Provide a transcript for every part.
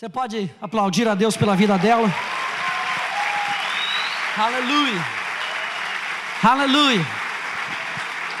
Você pode aplaudir a Deus pela vida dela? Aleluia. Aleluia.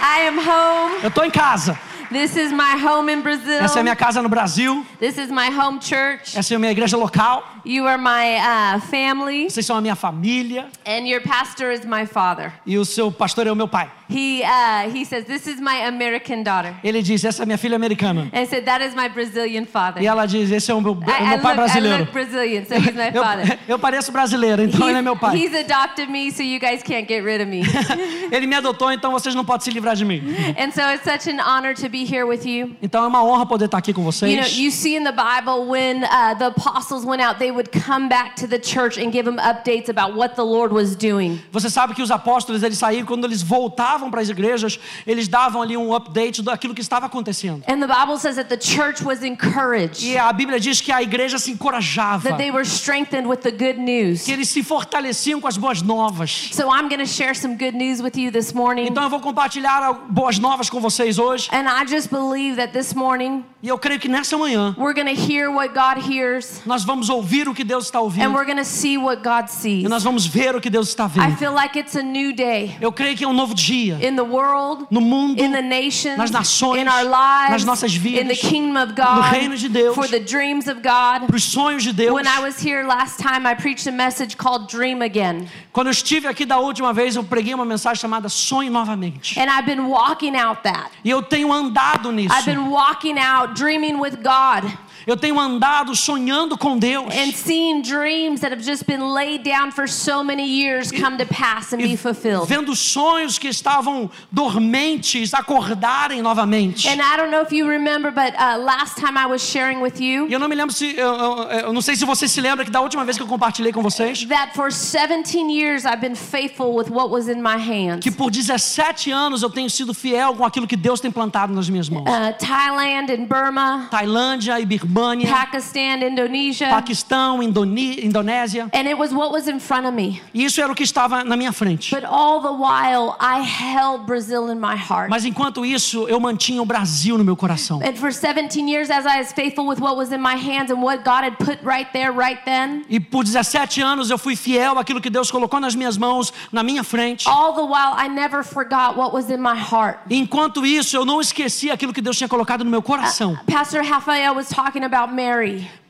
I am home. Eu estou em casa. This is my home in Brazil. Essa é a minha casa no Brasil. This is my home church. Essa é a minha igreja local. You are my uh, family, Vocês são a minha família. and your pastor is my father. E o seu pastor é o meu pai. He uh, he says, "This is my American daughter," Ele diz: Essa é minha filha americana. and said, "That is my Brazilian father." E ela diz: Esse é o meu, I, meu I pai look, I brasileiro. look Brazilian, so he's my father. Eu, eu pareço brasileiro, então ele é meu pai. he's adopted me, so you guys can't get rid of me. Ele me adotou, então vocês não podem se livrar de mim. and so it's such an honor to be here with you. Então é uma honra poder estar aqui com You know, vocês. you see in the Bible when uh, the apostles went out, they would come back to the church and give them updates about what the Lord was doing. Você sabe que os apóstolos eles saíram quando eles voltavam para as igrejas, eles davam ali um update daquilo que estava acontecendo. And the Bible says that the church was encouraged, E a Bíblia diz que a igreja se encorajava, that they were strengthened with the good news. que eles se fortaleciam com as boas novas. So I'm going to share some good news with you this morning. Então eu vou compartilhar boas novas com vocês hoje. And I just believe that this morning E eu creio que nessa manhã we're to hear what God hears nós vamos ouvir o que Deus está and ouvindo we're going to see what God sees. e nós vamos ver o que Deus está I vendo. feel like it's a new day Eu creio que é um novo dia in the world, no mundo, in the nations, nas nações, in our lives, nas nossas vidas, in the kingdom of no God, reino de Deus, for the dreams of God. para os sonhos de Deus. When I was here last time, I preached a message called Dream Again. Quando eu estive aqui da última vez, eu preguei uma mensagem chamada Sonhe Novamente. And I've been walking out that. E eu tenho andado nisso. I've been walking out dreaming with God Eu tenho andado sonhando com Deus. and seeing dreams that have just been laid down for so many years come to pass and be fulfilled. vendo sonhos que estavam dormentes acordarem novamente. And I don't know if you remember, but uh, last time I was sharing with you eu não me lembro se. Eu, eu- eu não sei se você se lembra que da última vez que eu compartilhei com vocês, that for 17 years I've been faithful with what was in my hands. que por 17 anos eu tenho sido fiel com aquilo que Deus tem plantado nas minhas mãos. Uh, Thailand and Burma, Tailândia e Birmânia, Pakistan, Indonesia. Paquistão, Indoni- Indonésia. And it was what was in front of me. E isso era o que estava na minha frente. But all the while, I held Brazil in my heart. Mas enquanto isso, eu mantinha o Brasil no meu coração. And for 17 years, as I was faithful with what was in my hands and what God had put right there, right then, E por 17 anos eu fui fiel àquilo que Deus colocou nas minhas mãos, na minha frente. all the while, I never forgot what was in my heart. Enquanto isso, eu não esqueci aquilo que Deus tinha colocado no meu coração. Pastor Rafael was talking about Mary, Pa- a- a-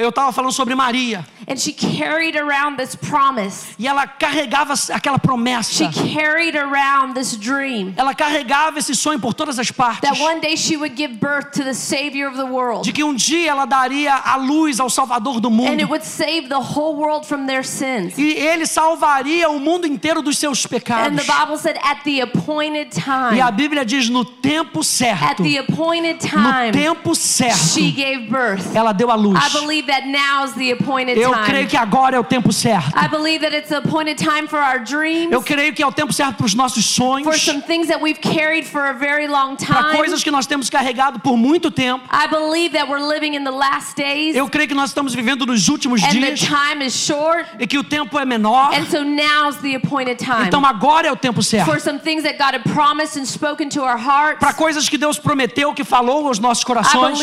Eu estava falando sobre Maria. and she carried around this promise. E ela carregava aquela promessa. She carried around this dream Ela carregava esse sonho por todas as partes. that one day she would give birth to the Savior of the world. De que um dia ela daria a luz ao Salvador do And it mundo. would save the whole world from their sins. E ele salvaria o mundo inteiro dos seus And pecados. the Bible said, at the appointed E a time, Bíblia diz no tempo at certo. the appointed No tempo certo. she gave birth. Ela deu a luz. I believe that now's the appointed Eu time. creio que agora é o tempo certo. I believe that it's the appointed time for our dreams, Eu creio que é o tempo certo para os nossos for sonhos, para time. coisas que nós temos carregado por muito tempo. Eu creio que nós estamos vivendo nos últimos dias e que o tempo é menor. Então agora é o tempo certo. Para coisas que Deus prometeu, que falou aos nossos corações.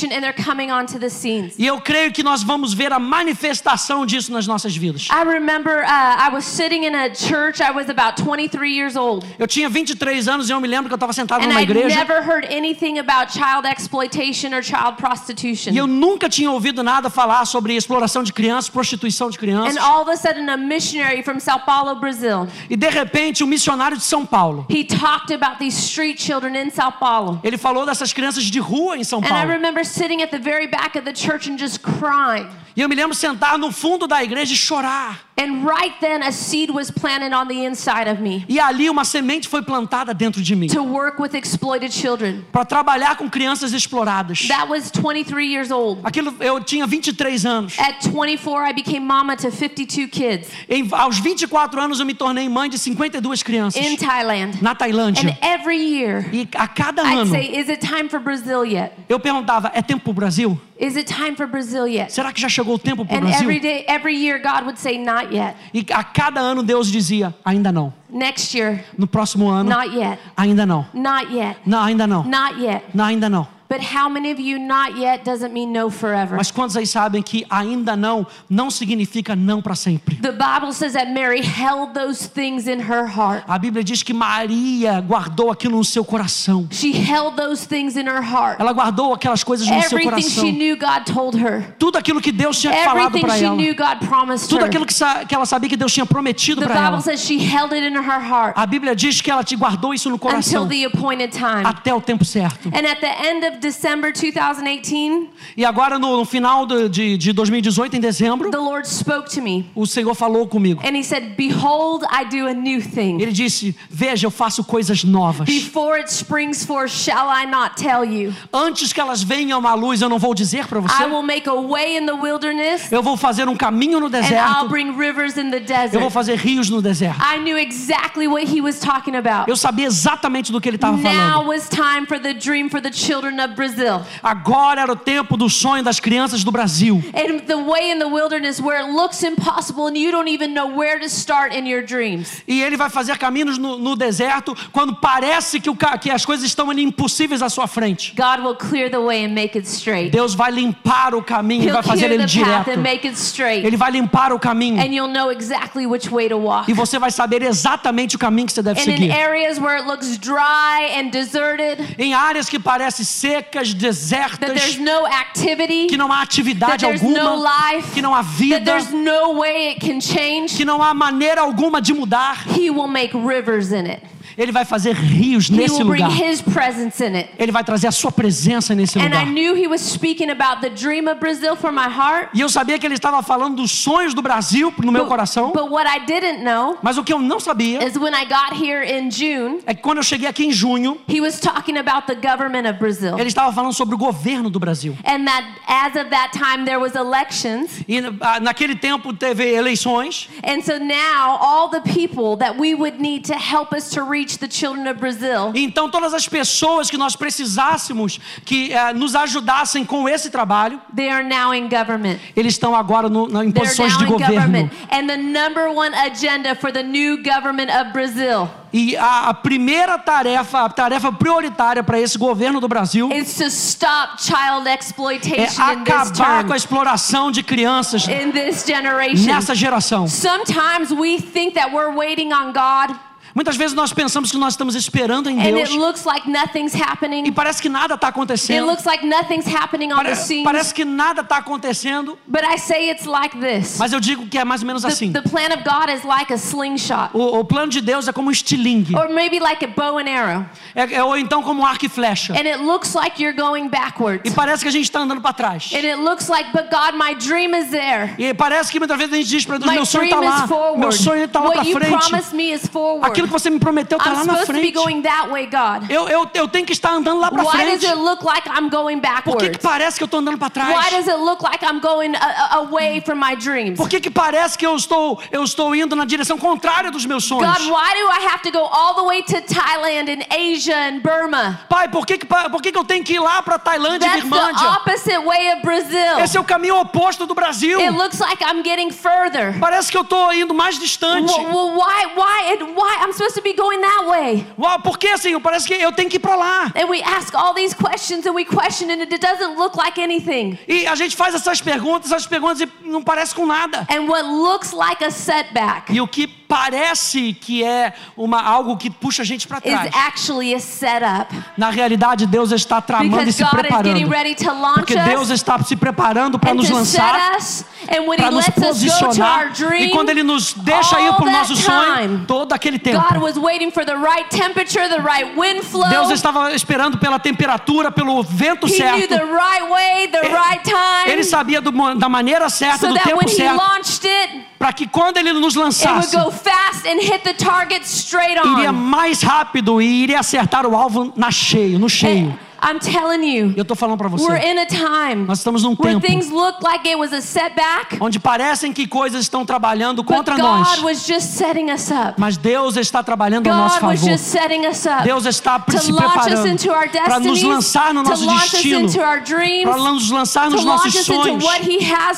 Manifestation and they're coming onto the scenes. E eu creio que nós vamos ver a manifestação disso nas nossas vidas. I remember uh, I was sitting in a church. I was about 23 years old. Eu tinha 23 anos e eu me lembro que eu estava sentado And numa I'd igreja never heard anything about child exploitation or child prostitution. e eu nunca tinha ouvido nada falar sobre exploração de crianças, prostituição de crianças. And all of a sudden, a missionary from Sao Paulo, Brazil, E de repente, um missionário de São Paulo, he talked about these street children in Sao Paulo. ele falou dessas crianças de rua em São And I Paulo. remember sitting at the very back of the church and just crying. E eu me lembro sentar no fundo da igreja e chorar. And right then, a seed was planted on the inside of me E ali uma semente foi plantada dentro de mim to work with exploited children. para trabalhar com crianças exploradas. That was 23 years old. Aquilo eu tinha 23 anos. At 24, I became mama to 52 kids Em, aos 24 anos eu me tornei mãe de 52 crianças in Thailand. na Tailândia. And every year, E a cada ano say, Is it time for Brazil yet? eu perguntava: é tempo pro Brasil? Is it time for Brazil yet? Será que já chegou o tempo pro And Brasil? every day, every year, God would say, Not yet. E a cada ano Deus dizia: ainda não. Next year, No próximo ano, not yet. ainda não. Not yet. Não, ainda não. Not yet. Não, ainda não. But how many of you not yet doesn't mean no forever? Mas quantos aí sabem que ainda não não significa não para sempre? The Bible says that Mary held those things in her heart. A Bíblia diz que Maria guardou aquilo no seu coração. She held those things in her heart. Ela guardou aquelas coisas no seu Everything she coração. knew God told her. Tudo aquilo que Deus tinha falado Everything para she ela. knew God promised Tudo her. aquilo que, que ela sabia que Deus tinha prometido The para ela. Bible says she held it in her heart A Bíblia diz que ela te guardou isso no until coração the appointed time. até o tempo certo. And at the end of December 2018, E agora, no, no final de, de 2018, em dezembro, the Lord spoke to me o Senhor falou comigo. and He said, Behold, I do a new thing. Ele disse: Veja, eu faço coisas novas. Before it springs forth, shall I not tell you? Antes que elas venham à luz, eu não vou dizer para você. I will make a way in the wilderness Eu vou fazer um caminho no and I'll deserto. bring rivers in the Eu vou desert. fazer rios no deserto. I knew exactly what He was talking about. Eu sabia exatamente do que ele estava Now falando. was time for the dream for the children of Brazil. Agora era o tempo do sonho das crianças do Brasil. And the way in the wilderness where it looks impossible and you don't even know where to start in your dreams. E ele vai fazer caminhos no, no deserto quando parece que, o, que as coisas estão impossíveis à sua frente. God will clear the way and make it straight. Deus vai limpar o caminho e He'll vai fazer ele direto. and make it straight. Ele vai limpar o caminho. And you'll know exactly which way to walk. E você vai saber exatamente o caminho que você deve And in seguir. areas where it looks dry and deserted, Em áreas que parecem secas, desertas, there's no activity, que não há atividade alguma, life, que não há that vida, there's no way it can change, que não há maneira alguma de mudar. He will make rivers in it. Ele vai fazer rios He nesse will bring lugar. His presence in it. Ele vai trazer a sua presença nesse And I lugar. knew He was speaking about the dream of Brazil for my heart. E eu sabia que ele estava falando dos sonhos do Brasil no meu coração. know Mas o que eu não sabia June, é que quando eu cheguei aqui em junho, he was talking about the government of Brazil. ele estava falando sobre o governo do Brasil. And that as of that time there was elections. E ah, naquele tempo teve eleições. And so now all the people that we would need to help us to reach the children of Brazil, Então todas as pessoas que nós precisássemos que eh, nos ajudassem com esse trabalho, they are now in government. eles estão agora no, na, em posições now de in governo. government. And the number one agenda for the new government of Brazil E a, a primeira tarefa, a tarefa prioritária para esse governo do Brasil is to stop child é acabar com a exploração de crianças in this generation. nessa geração. Sometimes we think that we're waiting on God Muitas vezes nós pensamos que nós estamos esperando em and Deus it looks like nothing's e happening. parece que nada está It acontecendo. looks like nothing's happening on the Pare- scene. Parece que nada está acontecendo, But I say it's like this. mas eu digo que é mais ou menos The, assim. the plan of God is like a slingshot. O, o plano de Deus é como um estilingue, Or maybe like a bow and arrow. é, é- ou então como um arco e flecha. And it looks like you're going E backwards. parece que a gente está andando para trás. And it looks like, but God, my dream is there. E parece que muitas vezes a gente diz para Deus: My meu sonho está lá, forward. meu sonho está lá para What you frente. promised me is forward. Aquilo que você me prometeu está lá na frente. going that way, God. Eu, eu, eu tenho que estar andando lá para frente. does it look like I'm going Por que, que parece que eu estou andando para trás? like uh, uh? Por que, que parece que eu estou, eu estou indo na direção contrária dos meus sonhos? God, why do I have to go all the way to Thailand and Asia and Burma? Pai, por que, por que, que eu tenho que ir lá para Tailândia e Birmândia? Esse é o caminho oposto do Brasil. It looks like I'm getting further. Parece que eu estou indo mais distante. Why, why, why? I'm supposed to be going that way. Uau, por que, Senhor? Parece que eu tenho que ir para lá. And we ask all these questions and we question, and it doesn't look like anything. E a gente faz essas perguntas, essas perguntas e não parece com nada. And what looks like a setback E o que parece que é uma, algo que puxa a gente para is trás. actually a setup. Na realidade, Deus está tramando e Because se God is getting preparando. ready to launch Porque Deus us está se preparando para nos lançar, para nos posicionar. dream, E quando Ele nos deixa ir para o nosso sonho, todo aquele tempo. God was waiting for the right temperature, the right wind flow. Deus estava esperando pela temperatura, pelo vento He knew certo. the right way, the right time. Ele sabia do da maneira certa, so do that when tempo He certo, launched it, para que quando Ele nos lançasse, iria mais rápido e iria acertar o alvo na cheio, no cheio. And I'm telling you, Eu estou falando para we're você, in a time nós estamos num tempo things look like it was a setback, onde parecem que coisas estão trabalhando but contra God nós, was just setting us up. mas Deus está trabalhando nosso God was favor. just setting us up Deus está to se preparando para nos lançar no nosso destino, para nos lançar nos nossos sonhos,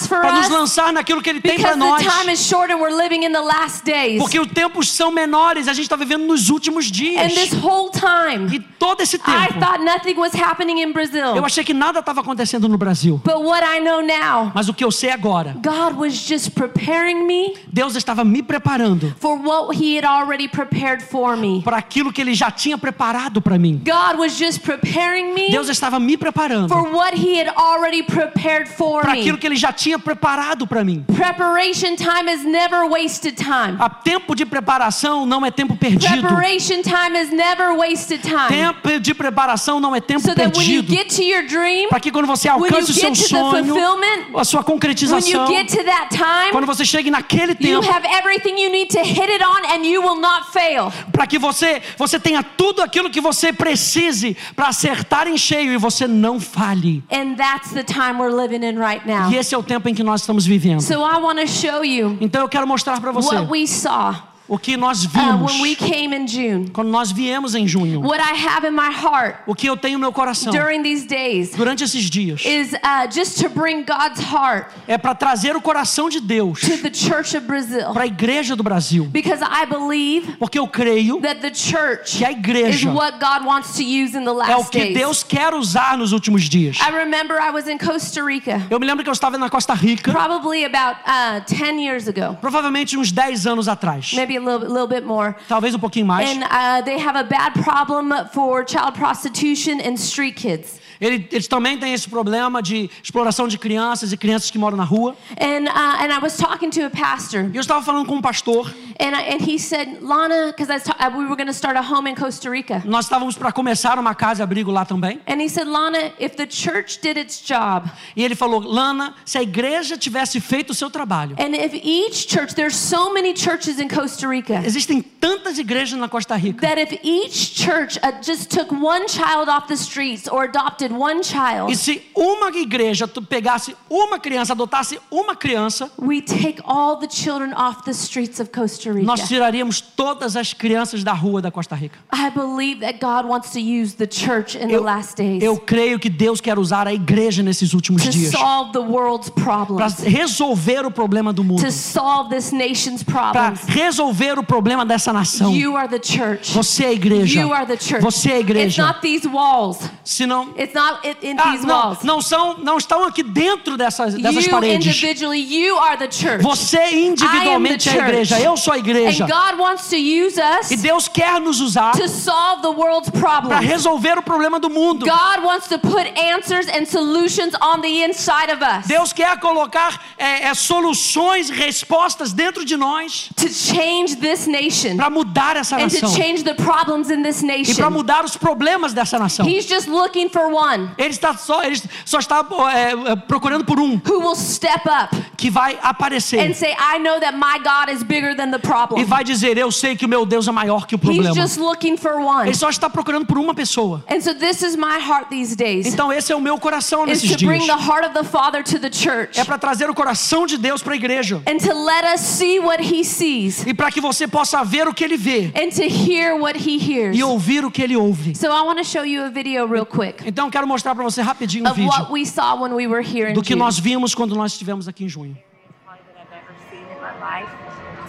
para nos lançar naquilo que Ele tem para nós. the time is short and we're living in the last days. Porque os tempos são menores, a gente está vivendo nos últimos dias. And this whole time, E todo esse I tempo, thought nothing was happening in Brazil. eu achei que nada estava acontecendo no Brasil. But what I know now, Mas o que eu sei agora, God was just preparing me Deus estava me preparando for what He had already prepared for me. para aquilo que Ele já tinha preparado para mim. God was just preparing me Deus estava me preparando for what He had already prepared for para aquilo que Ele já tinha preparado para mim. Preparation time is never wasted time. A tempo de preparação não é tempo perdido. Preparation time is never wasted time. Tempo de preparação não é tempo So that when you perdido. get to your dream, Para que quando você when you alcance o seu get to the sonho, a sua concretização, that quando time, você chegue naquele you tempo, have everything you need to hit it on and you will not fail. para que você você tenha tudo aquilo que você precise para acertar em cheio e você não falhe. And that's the time we're living in right now. E esse é o tempo em que nós estamos vivendo. So I want to show you Então eu quero mostrar para você what we saw o que nós uh, vimos when we came in June. quando nós viemos em junho. What I have in my heart O que eu tenho no meu coração during these days durante esses dias is uh, just to bring God's heart é para trazer o coração de Deus to the church of Brazil. para a igreja do Brasil. Because I believe Porque eu creio that the church que a is igreja what God wants to use in the é o last que days. Deus quer usar nos últimos dias. I remember I was in Costa Rica Eu me lembro que eu estava na Costa Rica, probably about uh, 10 years ago, provavelmente uns 10 anos atrás, maybe little, little bit more. talvez um pouquinho mais. And uh, they have a bad problem for child prostitution and street kids. Ele- eles também têm esse problema de exploração de crianças e crianças que moram na rua. And, uh, and I was talking to a pastor, E eu estava falando com um pastor. and, I, and he said, Lana, because we were going to start a home in Costa Rica. Nós estávamos para começar uma casa abrigo lá também. And he said, Lana, if the church did its job, E ele falou: Lana, se a igreja tivesse feito o seu trabalho. and if each church, there's so many churches in Costa Rica, Existem tantas igrejas na Costa Rica. that if each church uh, just took one child off the streets or adopted one child, E se uma igreja tu pegasse uma criança, adotasse uma criança, we take all the children off the streets of Costa Rica. nós tiraríamos todas as crianças da rua da Costa Rica. I believe that God wants to use the church in the Eu, last days eu creio que Deus quer usar a igreja nesses últimos to dias solve the world's para problems, resolver o problema do mundo, to solve this nation's para problems. resolver o problema dessa nação. You are the church. Você é a igreja. You are the church. Você é a It's igreja. not these walls. Se não, It's not in, Ah, these não, walls. não são, não estão aqui dentro dessas, dessas You paredes. individually, you are the church. Você individualmente é a igreja. Eu sou a igreja. And God wants to use us E Deus quer nos usar to solve the world's para resolver o problema do mundo. God wants to put answers and solutions on the inside of us Deus quer colocar é, é, soluções, respostas dentro de nós to change this nation para mudar essa and to nação change the problems in this e para nation. mudar os problemas dessa nação. He's just looking for one Ele está só, ele só está é, procurando por um who will step up que vai and aparecer say, I know that my God is bigger than the e problem. vai dizer: Eu sei que o meu Deus é maior que o He's problema. just looking for one. Ele só está procurando por uma pessoa. And so this is my heart these days. Então esse é o meu coração nesses to dias. bring the heart of the Father to the church É para trazer o coração de Deus para a igreja and to let us see what he sees e para que você possa ver o que ele vê and to hear what he hears. e ouvir o que ele ouve. So I want to show you a video real quick Então quero mostrar para você rapidinho um of what vídeo we saw when we were here in do que nós vimos quando nós estivemos aqui em junho.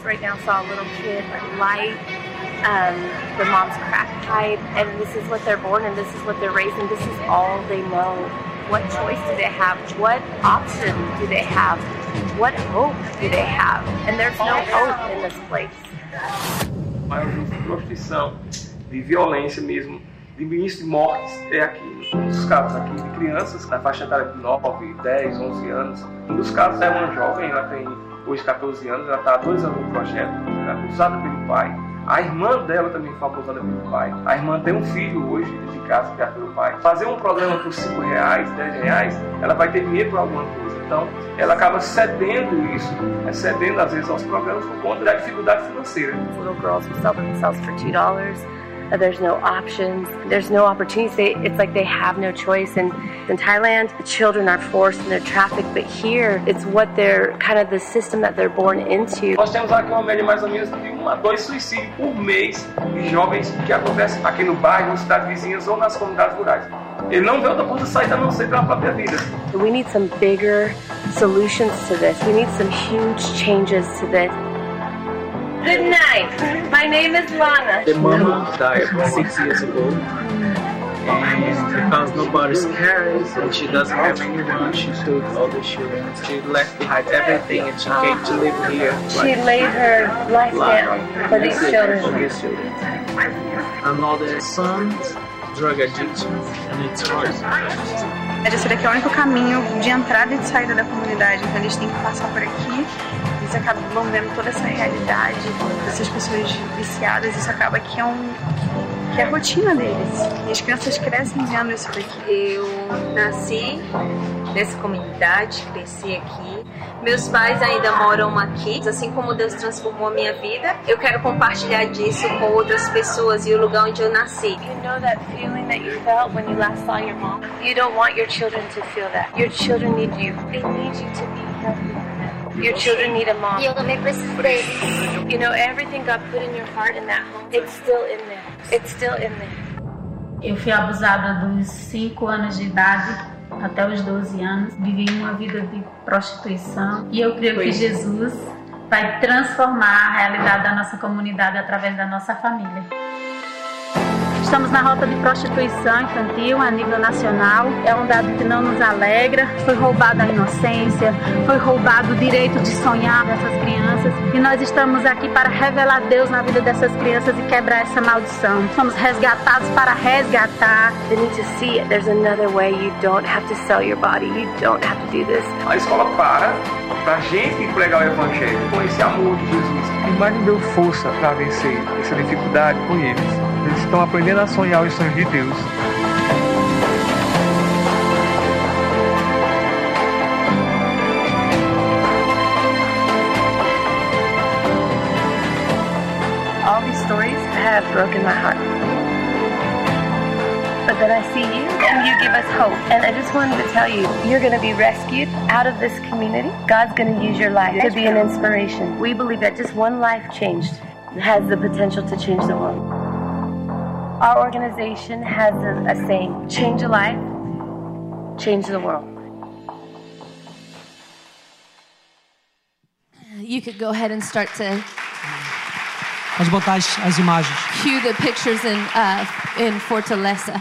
right now, saw a little kid light. Um, the mom's crack pipe, and this is what they're born, and this is what they're raised, and this is all they know. What choice do they have? What option do they have? What hope do they have? And there's no hope in this place. de violência mesmo, de início de mortes é aqui. Um dos casos aqui de crianças na faixa etária de 9, 10, 11 anos. Um dos casos é uma jovem, ela tem hoje 14 anos, ela está há dois anos no projeto, ela é abusada pelo pai. A irmã dela também foi abusada pelo pai. A irmã tem um filho hoje de casa é pelo pai. Fazer um programa por 5 reais, 10 reais, ela vai ter dinheiro para alguma coisa. Então, ela acaba cedendo isso, né, cedendo às vezes aos programas por conta da dificuldade financeira. Little girls will sell themselves for two dollars. Uh, there's no options. There's no opportunities. They, it's like they have no choice. And in Thailand, the children are forced and they're trafficked. But here, it's what they're kind of the system that they're born into. Nós temos aqui uma média mais ou menos de um a dois suicídios por mês de jovens que acontecem aqui no bairro, nas cidades vizinhas ou nas comunidades rurais. Ele não vê outra coisa a não ser pela própria vida. We need some bigger solutions to this. We need some huge changes to this. Good night. My name is Lana. The mama died six years ago. And because nobody's cares and she doesn't have anyone, she took all the children. She left behind everything and she came to live here. She laid her life down for these for children. these children. Another son's drug addiction and it's hard. Esse daqui é o único caminho de entrada e de saída da comunidade. Então eles têm que passar por aqui. Eles acabam vendo toda essa realidade dessas pessoas viciadas. Isso acaba que é um que é a rotina deles. E as crianças crescem vendo isso daqui. Eu nasci nessa comunidade, cresci aqui. Meus pais ainda moram aqui. Assim como Deus transformou a minha vida, eu quero compartilhar disso com outras pessoas e o lugar onde eu nasci. You know that feeling that you felt when you last saw your mom? You don't want your children to feel that. Your children need you. They need you to be. Your children need a mom. E eu também preciso deles. You know, everything God put in your heart in that home, it's still in there. It's still in there. Eu fui abusada dos 5 anos de idade até os 12 anos. Vivi uma vida de prostituição. E eu creio que Jesus vai transformar a realidade da nossa comunidade através da nossa família. Estamos na rota de prostituição infantil a nível nacional. É um dado que não nos alegra. Foi roubada a inocência, foi roubado o direito de sonhar dessas crianças. E nós estamos aqui para revelar Deus na vida dessas crianças e quebrar essa maldição. Somos resgatados para resgatar. They need to see it. There's another way. You don't have to sell your body. You don't have to do this. A escola para pra gente pregar o evangelho com esse amor de Jesus. E mais me deu força para vencer essa dificuldade com eles. Eles estão aprendendo a sonhar os sonhos de Deus. All these stories have broken my heart. But then I see you and you give us hope. And I just wanted to tell you, you're going to be rescued out of this community. God's going to use your life to be an inspiration. We believe that just one life changed has the potential to change the world. Our organization has a, a saying change a life, change the world. You could go ahead and start to Pode botar as, as imagens. cue the pictures in uh, in Fortaleza.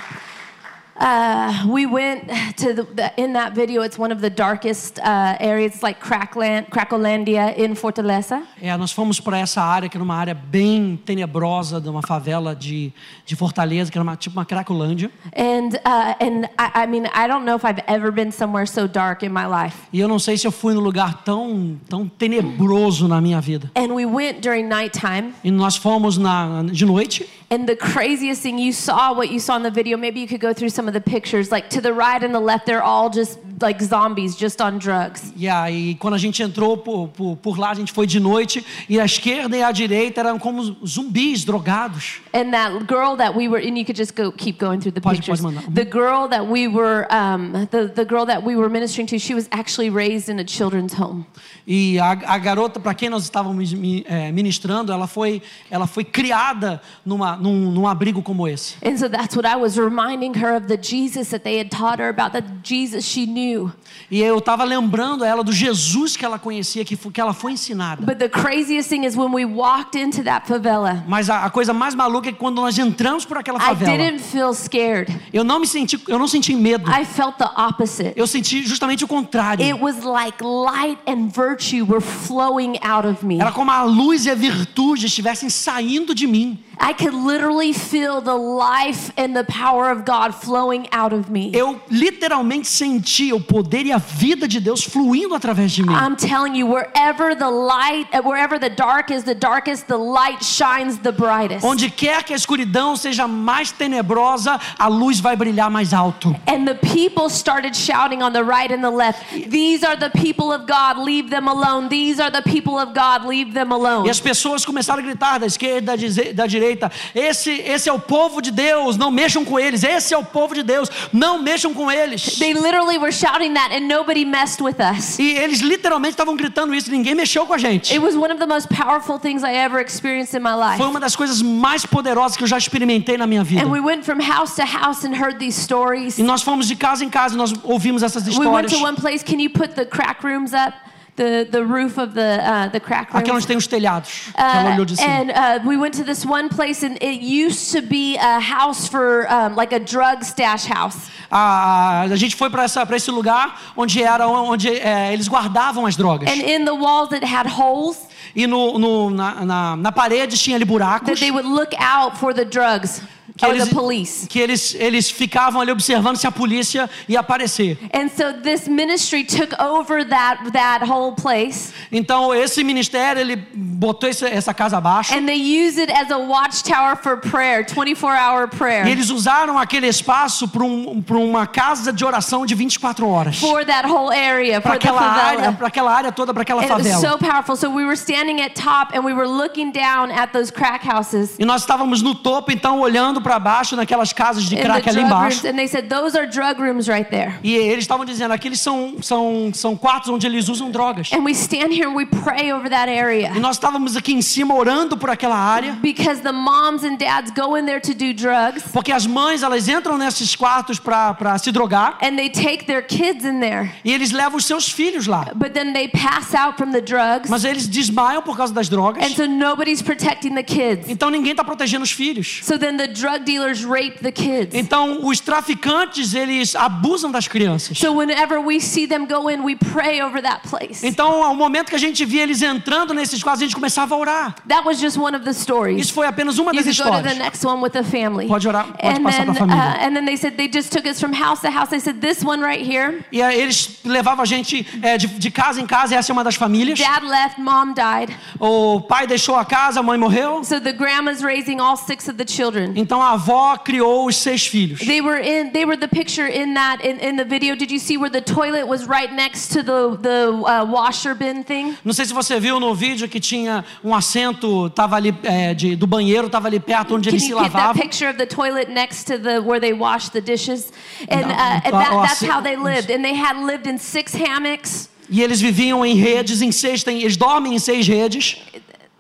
Uh, we went to the, the in that video. It's one of the darkest uh, areas, like Crackland, Cracolandia in Fortaleza. É, nós fomos para essa área, que era uma área bem tenebrosa, de uma favela de, de Fortaleza, que era uma, tipo uma Cracolândia. And uh, and I, I mean, I don't know if I've ever been somewhere so dark in my life. E eu não sei se eu fui num lugar tão, tão tenebroso na minha vida. And we went during nighttime. E nós fomos na, de noite. And the craziest thing, you saw what you saw in the video. Maybe you could go through some of the pictures. Like to the right and the left, they're all just like zombies, just on drugs. E aí, quando a gente entrou por, por, por lá, a gente foi de noite. E a esquerda e a direita eram como zumbis, drogados. And that girl that we were, and you could just go keep going through the Pode- pictures. pode mandar. The girl that we were, um, the the girl that we were ministering to, she was actually raised in a children's home. E a, a garota, para quem nós estávamos eh, ministrando, ela foi, ela foi criada numa, num, num abrigo como esse. And so that's what I was reminding her of the Jesus that they had taught her about, the Jesus she knew. E eu estava lembrando ela do Jesus que ela conhecia, que, que ela foi ensinada. But the craziest thing is when we walked into that favela, Mas a, a coisa mais maluca é que quando nós entramos por aquela I favela, didn't feel scared. eu não me senti, eu não senti medo. I felt the opposite. Eu senti justamente o contrário. It was like light and virtue were flowing out of me. Era como a luz e a virtude estivessem saindo de mim. I could literally feel the life and the power of God flowing out of me. Eu literalmente sentia o poder e a vida de Deus fluindo através de mim. I'm telling you, wherever the light, uh, wherever the dark is the darkest, the light shines the brightest. Onde quer que a escuridão seja mais tenebrosa, a luz vai brilhar mais alto. And the people started shouting on the right and the left, These are the people of God, leave them alone. These are the people of God, leave them alone. E as pessoas começaram a gritar da esquerda, da da direita: esse, esse é o povo de Deus, não mexam com eles. Esse é o povo de Deus, não mexam com eles. They literally were shouting that, and nobody messed with us. E eles literalmente estavam gritando isso, ninguém mexeu com a gente. It was one of the most powerful things I ever experienced in my life. Foi uma das coisas mais poderosas que eu já experimentei na minha vida. And we went from house to house and heard these stories. E nós fomos de casa em casa, nós ouvimos essas We went histórias. to one place. Can you put the crack rooms up? The, the roof of the, uh, the crack Aqui onde tem os telhados. que ela Uh, olhou de cima. and uh, we went to this one place, and it used to be a house for um, like a drug stash house. A, a gente foi para esse lugar onde era onde é, eles guardavam as drogas. And in the walls, it had holes E no, no- na, na, na parede tinha ali buracos. that they would look out for the drugs que eles, que eles, eles ficavam ali observando se a polícia ia aparecer. And so this ministry took over that that whole place, Então esse ministério ele botou esse- essa casa abaixo and they use it as a watchtower for prayer, 24-hour prayer. e eles usaram aquele espaço para um, uma casa de oração de 24 horas. for that whole area, Para aquela área, para aquela área toda, para aquela And favela. so powerful. So we were standing at top and we were looking down at those crack houses E nós estávamos no topo, então olhando para baixo naquelas casas de crack ali embaixo. rooms. And they said, Those are drug rooms right there. E eles estavam dizendo, aqueles são, são, são quartos onde eles usam drogas. And we stand here and we pray over that area E nós estávamos aqui em cima orando por aquela área, because the moms and dads go in there to do drugs porque as mães elas entram nesses quartos para se drogar and they take their kids in there. e eles levam os seus filhos lá. But then they pass out from the drugs. Mas eles desmaiam por causa das drogas. And so nobody's protecting the kids. Então ninguém está protegendo os filhos. So then the drug dealers rape the kids. Então os traficantes eles abusam das crianças. So whenever we see them go in, we pray over that place. Então ao momento que a gente via eles entrando nesses quartos, a gente começava a orar. That was just one of the stories. Isso foi apenas uma You das could go to the histórias. next one with the family. Pode orar- pode and passar then, pra família. uh, and then they said they just took us from house to house. They said this one right here. E aí eles levavam a gente é, de, de casa em casa, essa é uma das famílias. Dad left, mom died. O pai deixou a casa, a mãe morreu. So the grandma's raising all six of the children. Então a avó criou os seis filhos. They were in. They were the picture in that in, in the video. Did you see where the toilet was right next to the the uh, washer bin thing? Não sei se você viu no vídeo que tinha um assento, tava ali é, de, do banheiro, tava ali perto onde Can eles se you get that lavavam. picture of the toilet next to the where they wash the dishes? And, uh, and uh, that, that's how they lived. And they had lived in six hammocks. E eles viviam em redes, em seis, tem, eles dormem em seis redes.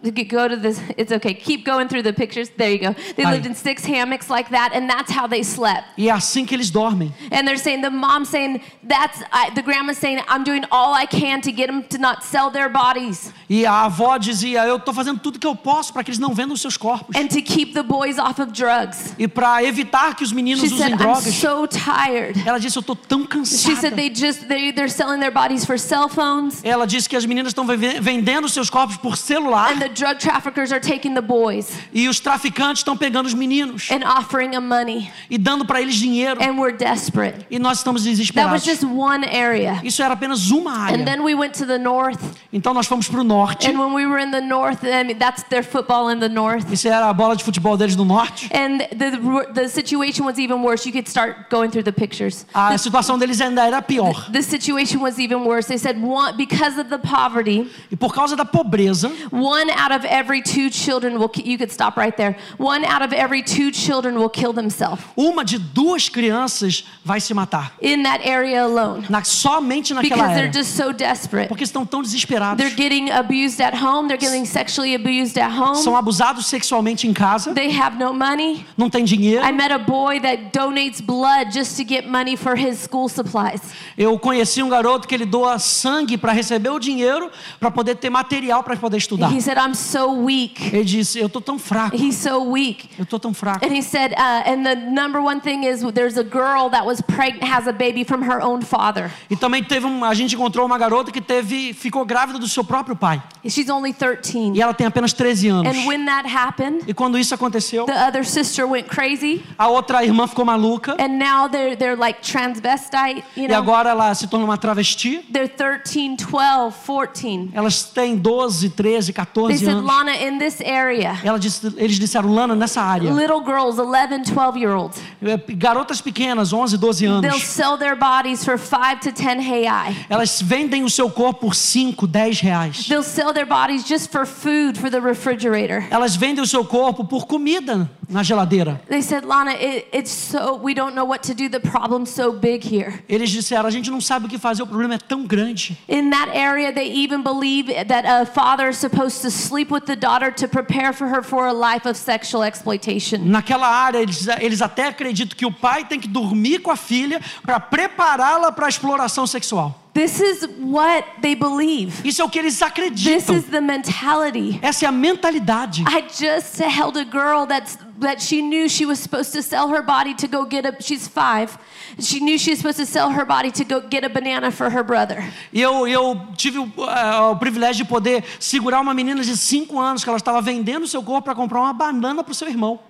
Go to this. It's okay. Keep going through the pictures. There you go. They Aí. lived in six hammocks like that, and that's how they slept. E é assim que eles dormem. And they're saying the mom's saying that's I, the grandma's saying I'm doing all I can to get them to not sell their bodies E a avó dizia: Eu estou fazendo tudo que eu posso para que eles não vendam os seus corpos. and to keep the boys off of drugs. E para evitar que os meninos She usem said I'm drogas. so tired. Ela disse: Eu estou tão She cansada. said they just they they're selling their bodies for cell phones, Ela disse que as meninas estão vende- vendendo os seus corpos por celular. And the drug traffickers are taking the boys E os traficantes estão pegando os meninos and offering them money, e dando para eles dinheiro. and we're desperate. E nós estamos That was desesperados. just one area. Isso era apenas uma And área. then we went to the north, Então nós fomos para o norte. and when we were in the north, I mean that's their football in the north. Isso era a bola de futebol deles do norte. And the, the situation was even worse. You could start going through the pictures. A situação deles ainda era pior. The situation was even worse. They said one, because of the poverty, E por causa da pobreza, one out of every two children will. You could stop right there. One out of every two children will kill themselves uma de duas crianças vai se matar. in that area alone Na, somente naquela because they're just so desperate. Porque estão tão desesperados. They're getting abused at home. They're getting sexually abused at São home. abusados sexualmente em casa. They have no money. Não tem dinheiro. I met a boy that donates blood just to get money for his school supplies. Eu conheci um garoto que ele doa sangue para receber o dinheiro para poder ter material para poder estudar. He said, I'm so weak. Ele disse, eu tô tão fraco. He's so weak. Eu tô tão fraco. And he said, uh, and the number one thing is there's a girl that was pregnant, has a baby from her own father. E também teve uma, a gente encontrou uma garota que teve, ficou grávida do seu próprio pai. She's only 13. E ela tem apenas 13 anos. And when that happened, e quando isso aconteceu, the other sister went crazy. A outra irmã ficou maluca. And now they're they're like transvestite, you know. E agora ela se torna uma travesti. They're 13, 12, 14. Elas têm 12, 13, 14 11 said, anos. Lana, in this area. Ela disse, eles disseram, Lana, nessa área. Little girls, 11, 12 year olds. É, garotas pequenas, 11, 12 anos. They'll sell their bodies for 5 to 10 reais. Elas vendem o seu corpo por 5, 10 reais. They'll sell their bodies just for food for the refrigerator. Elas vendem o seu corpo por comida na geladeira. They said, Lana, it, it's so, we don't know what to do. The problem's so big here. Eles disseram, a gente não sabe o que fazer, o problema é tão grande. In that area, they even believe that a father is supposed to sleep with the daughter to prepare for her for a life of sexual exploitation. Naquela área, eles, eles até acreditam que o pai tem que dormir com a filha para prepará-la para a exploração sexual. This is what they believe. Isso é o que eles This acreditam. is the mentality. Essa é a mentalidade. I just held a girl that's that she knew she was supposed to sell her body to go get a she's 5. She knew she was supposed to sell her body to go get a banana for her brother. E eu, eu tive o, eh, o privilégio de poder segurar uma menina de 5 anos que ela estava vendendo seu corpo para comprar uma banana para o seu irmão.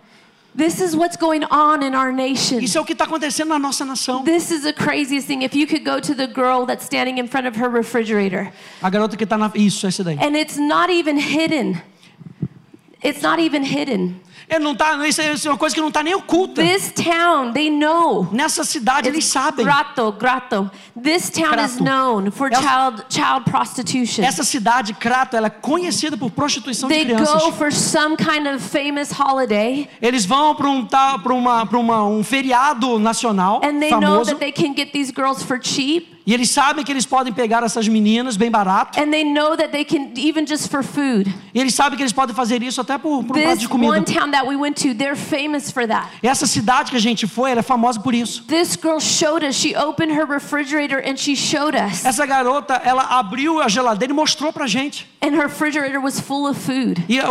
This is what's going on in our nation. Isso é o que está acontecendo na nossa nação. This is the craziest thing. If you could go to the girl that's standing in front of her refrigerator, A garota que está na. Isso, essa daí. and it's not even hidden. It's not even hidden. É, não tá, isso, é, isso é uma coisa que não está nem oculta. This town, they know. Nessa cidade eles It's sabem. Grato, grato. This town is Crato. known for Essa- child child prostitution. Essa cidade, Crato, ela é conhecida por prostituição de They crianças. go for some kind of famous holiday, Eles vão para um, pra uma, pra uma, um feriado nacional and they know famoso. that they can get these girls for cheap, E eles sabem que eles podem pegar essas meninas bem barato. and they know that they can even just for food. E eles sabem que eles podem fazer isso até por, por um prato de comida. one town that we went to, they're famous for that. Essa cidade que a gente foi, ela é famosa por isso. This girl showed us. She opened her refrigerator and she showed us. Essa garota, ela abriu a geladeira e mostrou pra gente. And her refrigerator was full of food E a,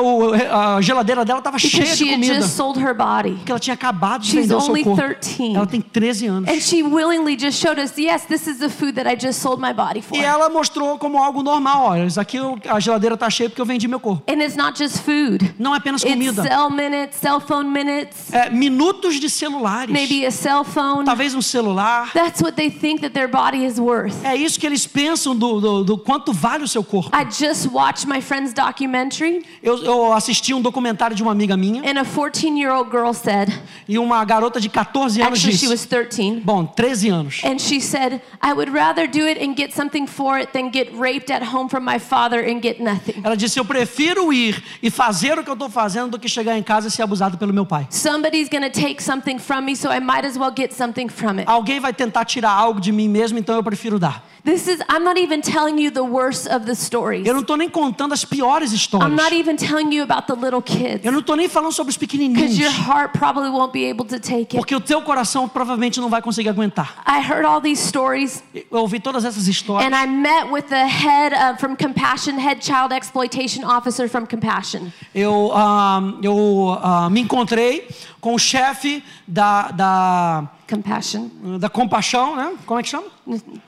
a geladeira dela estava cheia de comida. just sold her body. Porque ela tinha acabado de She's vender o seu only corpo. 13. Ela tem 13 anos. And she willingly just showed us, yes, this is the food that I just sold my body for. E ela mostrou como algo normal. Olha, isso aqui a geladeira tá cheia porque eu vendi meu corpo. And it's not just food. Não é apenas It's comida. cell minutes, cell phone minutes, É, minutos de celulares. maybe a cell phone. Talvez um celular. That's what they think that their body is worth. É isso que eles pensam do, do, do quanto vale o seu corpo. I just watched my friend's documentary, Eu, eu assisti um documentário de uma amiga minha and a 14 year old girl said, e uma garota de 14 anos actually, she disse. was 13. Bom, 13 anos. And she said, I would rather do it and get something for it than get raped at home from my father and get nothing. Ela disse: Eu prefiro ir e fazer o que eu estou fazendo do que chegar em casa e ser abusado pelo meu pai. Somebody's gonna take something from me, so I might as well get something from it. Alguém vai tentar tirar algo de mim mesmo, então eu prefiro dar. This is, I'm not even telling you the worst of the stories. Eu não estou nem contando as piores I'm histórias. not even telling you about the little kids. Eu não estou nem falando sobre os Because pequenininhos. your heart probably won't be able to take it. Porque o teu coração provavelmente não vai conseguir aguentar. I heard all these stories Eu ouvi todas essas histórias. and I met with the head uh, from Compassion, head child exploitation officer from Compassion. Eu, ah, eu ah, me encontrei com o chefe da, da, Compassion. da Compaixão, né? Como é que chama?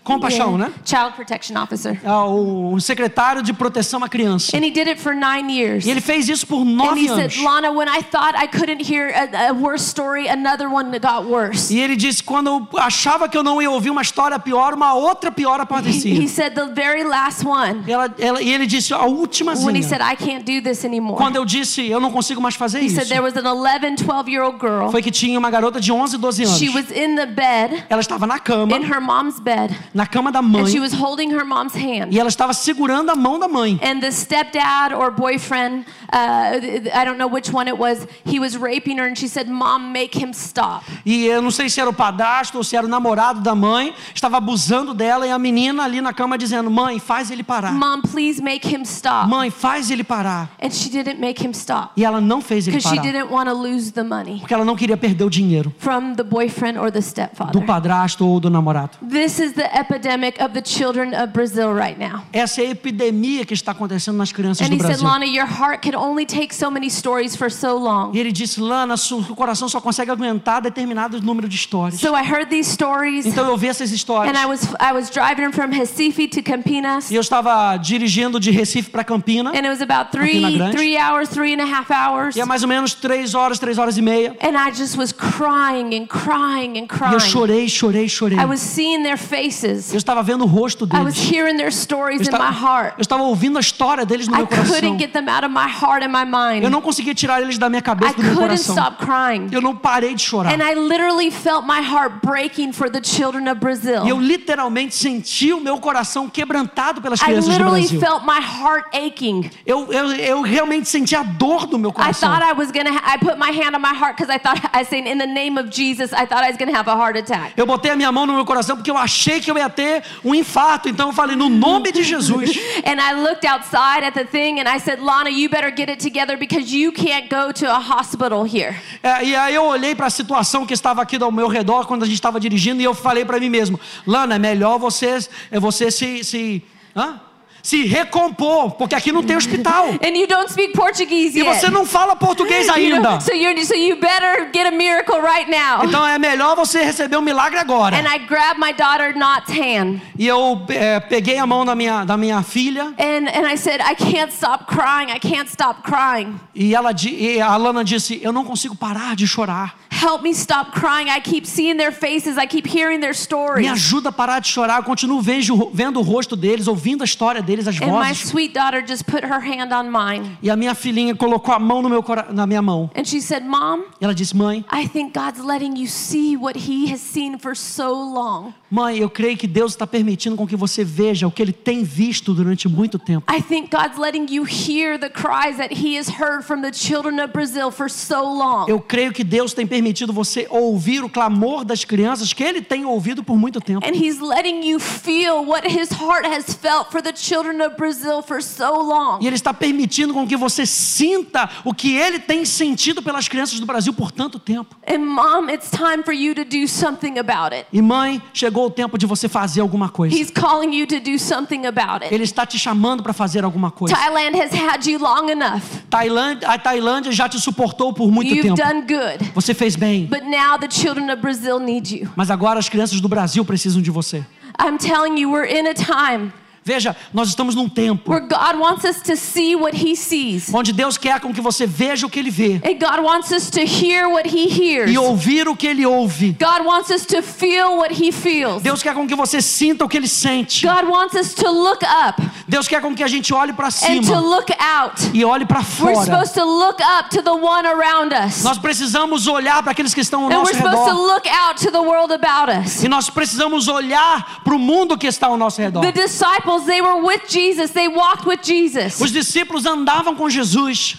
Compaixão, Yeah. né? Child protection officer. Ah, o, o secretário de proteção à criança. And he did it for nine years. E ele fez isso por And nove he anos. said, Lana, when I thought I couldn't hear a, a worse story, another one got worse. E ele disse: quando eu achava que eu não ia ouvir uma história pior, uma outra pior He, aparecia. he said, the very last one, Ela, ela, e ele disse: a última when he said, I can't do this anymore. Quando eu disse: eu não consigo mais fazer He isso. said there was an 11, 12 year girl. Foi que tinha uma garota de 11, 12 anos. She was in the bed, Ela estava na cama, in her mom's bed, na cama da and mãe, she was holding her mom's hand. e ela estava segurando a mão da mãe. And the stepdad or boyfriend, uh, I don't know which one it was, he was raping her, and she said, Mom, make him stop. E eu não sei se era o padrasto ou se era o namorado da mãe, estava abusando dela e a menina ali na cama dizendo: Mãe, faz ele parar. Mom, please make him stop. Mãe, faz ele parar. And she didn't make him stop E ela não fez ele because she parar. didn't want to lose the money Porque ela não queria perder o dinheiro from the boyfriend or the do stepfather. padrasto ou do namorado. This is the epidemic of the children of Brazil right now. Essa é a epidemia que está acontecendo nas crianças And do he said, Brasil. Lana, your heart can only take so many stories for so long. E ele disse: Lana, seu coração só consegue aguentar determinado número de histórias. So I heard these stories, Então eu ouvi essas histórias. and I was I was driving from Recife to Campinas, E eu estava dirigindo de Recife para Campina. and it was about three three hours, three and a half hours. E é mais ou menos três horas, três horas e meia. And I just was crying and crying and E crying. eu chorei, chorei, chorei. I was seeing their faces. Eu estava vendo o rosto I was deles. hearing their stories Eu in my estava, heart. eu estava ouvindo a história deles no I meu coração. couldn't get them out of my heart and my mind. Eu não conseguia tirar eles da minha I cabeça, do meu couldn't coração. stop crying. Eu não parei de chorar. And I literally felt my heart breaking for the children of E eu Brazil. literalmente senti o meu coração quebrantado pelas I crianças do literally Brasil. felt my heart aching. Eu, eu, eu realmente senti a dor do meu I coração. thought I was gonna. I put my hand on my heart because I thought I said, "In the name of Jesus," I thought I guy's gonna have a heart attack. Eu botei a minha mão no meu coração porque eu achei que eu ia ter um infarto. Então eu falei, no nome de Jesus. And I looked outside at the thing and I said, Lana, you better get it together because you can't go to a hospital here. É, e aí eu olhei para a situação que estava aqui ao meu redor quando a gente estava dirigindo e eu falei para mim mesmo, Lana, é melhor você, é você se, se, hã? Se recompor, porque aqui não tem hospital. And you don't speak Portuguese E você não fala português ainda. so, you so you better get a miracle right now. Então é melhor você receber um milagre agora. And I grabbed my daughter Not's hand. E eu é, peguei a mão da minha, da minha filha And, and I said, I can't stop crying. I can't stop crying. e, ela, e a Lana disse: Eu não consigo parar de chorar. Help me stop crying. I keep seeing their faces. I keep hearing their Me stories. ajuda a parar de chorar. Eu continuo vejo, vendo o rosto deles, ouvindo a história deles, as And my vozes. sweet daughter just put her hand on mine. E a minha filhinha colocou a mão no meu, na minha mão. And she said, Mom, E ela disse: Mãe, I think God's letting you see what He has seen for so long. mãe, eu creio que Deus está permitindo com que você veja o que Ele tem visto durante muito tempo. I think God's letting you hear the cries that He has heard from the children of Brazil for so long. Eu creio que Deus tem permitido você ouvir o clamor das crianças que Ele tem ouvido por muito tempo. And He's letting you feel what His heart has felt for the children of Brazil for so long. E Ele está permitindo com que você sinta o que Ele tem sentido pelas crianças do Brasil por tanto tempo. And mom, it's time for you to do something about it. E mãe, chegou o tempo de você fazer alguma coisa. He's calling you to do something about it. Ele está te chamando para fazer alguma coisa. Thailand has had you long enough. Tailândia, a Tailândia já te suportou por muito You've tempo. done good. Você fez bem. But now the children of Brazil need you. Mas agora as crianças do Brasil precisam de você. I'm telling you, we're in a time Veja, nós estamos num tempo where God wants us to see what He sees. onde Deus quer com que você veja o que Ele vê And God wants us to hear what He hears. e ouvir o que Ele ouve. God wants us to feel what He feels. Deus quer com que você sinta o que Ele sente. God wants us to look up Deus quer com que a gente olhe para and to cima look out. e olhe para We're fora. supposed to look up to the one around us. Nós precisamos olhar para aqueles que estão ao And nosso we're supposed to redor. look out to the world about us. E nós precisamos olhar para o mundo que está ao nosso redor. The disciples, they were with Jesus. They walked with Jesus. Os discípulos andavam com Jesus,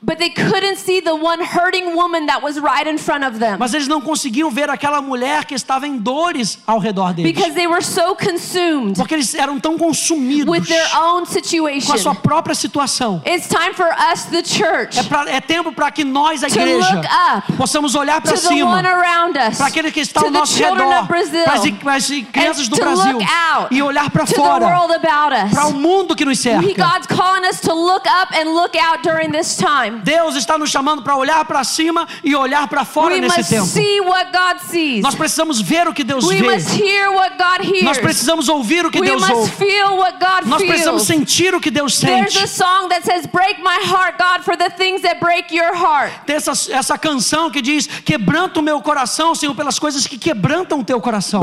But they couldn't see the one hurting woman that was right in front of them. mas eles não conseguiam ver aquela mulher que estava em dores ao redor deles. Because they were so consumed Porque eles eram tão consumidos with their own com a sua situation. própria situação. It's time for us, the church, É, pra- é tempo para que nós, a To igreja, look up possamos olhar para cima, para aquele que está ao nosso redor, para as, crianças and do to Brasil, look out e olhar para fora, para o mundo que nos cerca. God's calling us to look up and look out during this time. Deus está nos chamando para olhar para cima e olhar para fora We nesse tempo. Nós precisamos ver o que Deus We vê. Nós precisamos ouvir o que we Deus ouve. Nós precisamos sentir o que Deus sente. Tem essa, essa canção que diz: Quebranta o meu coração, Senhor, pelas coisas que quebrantam o teu coração.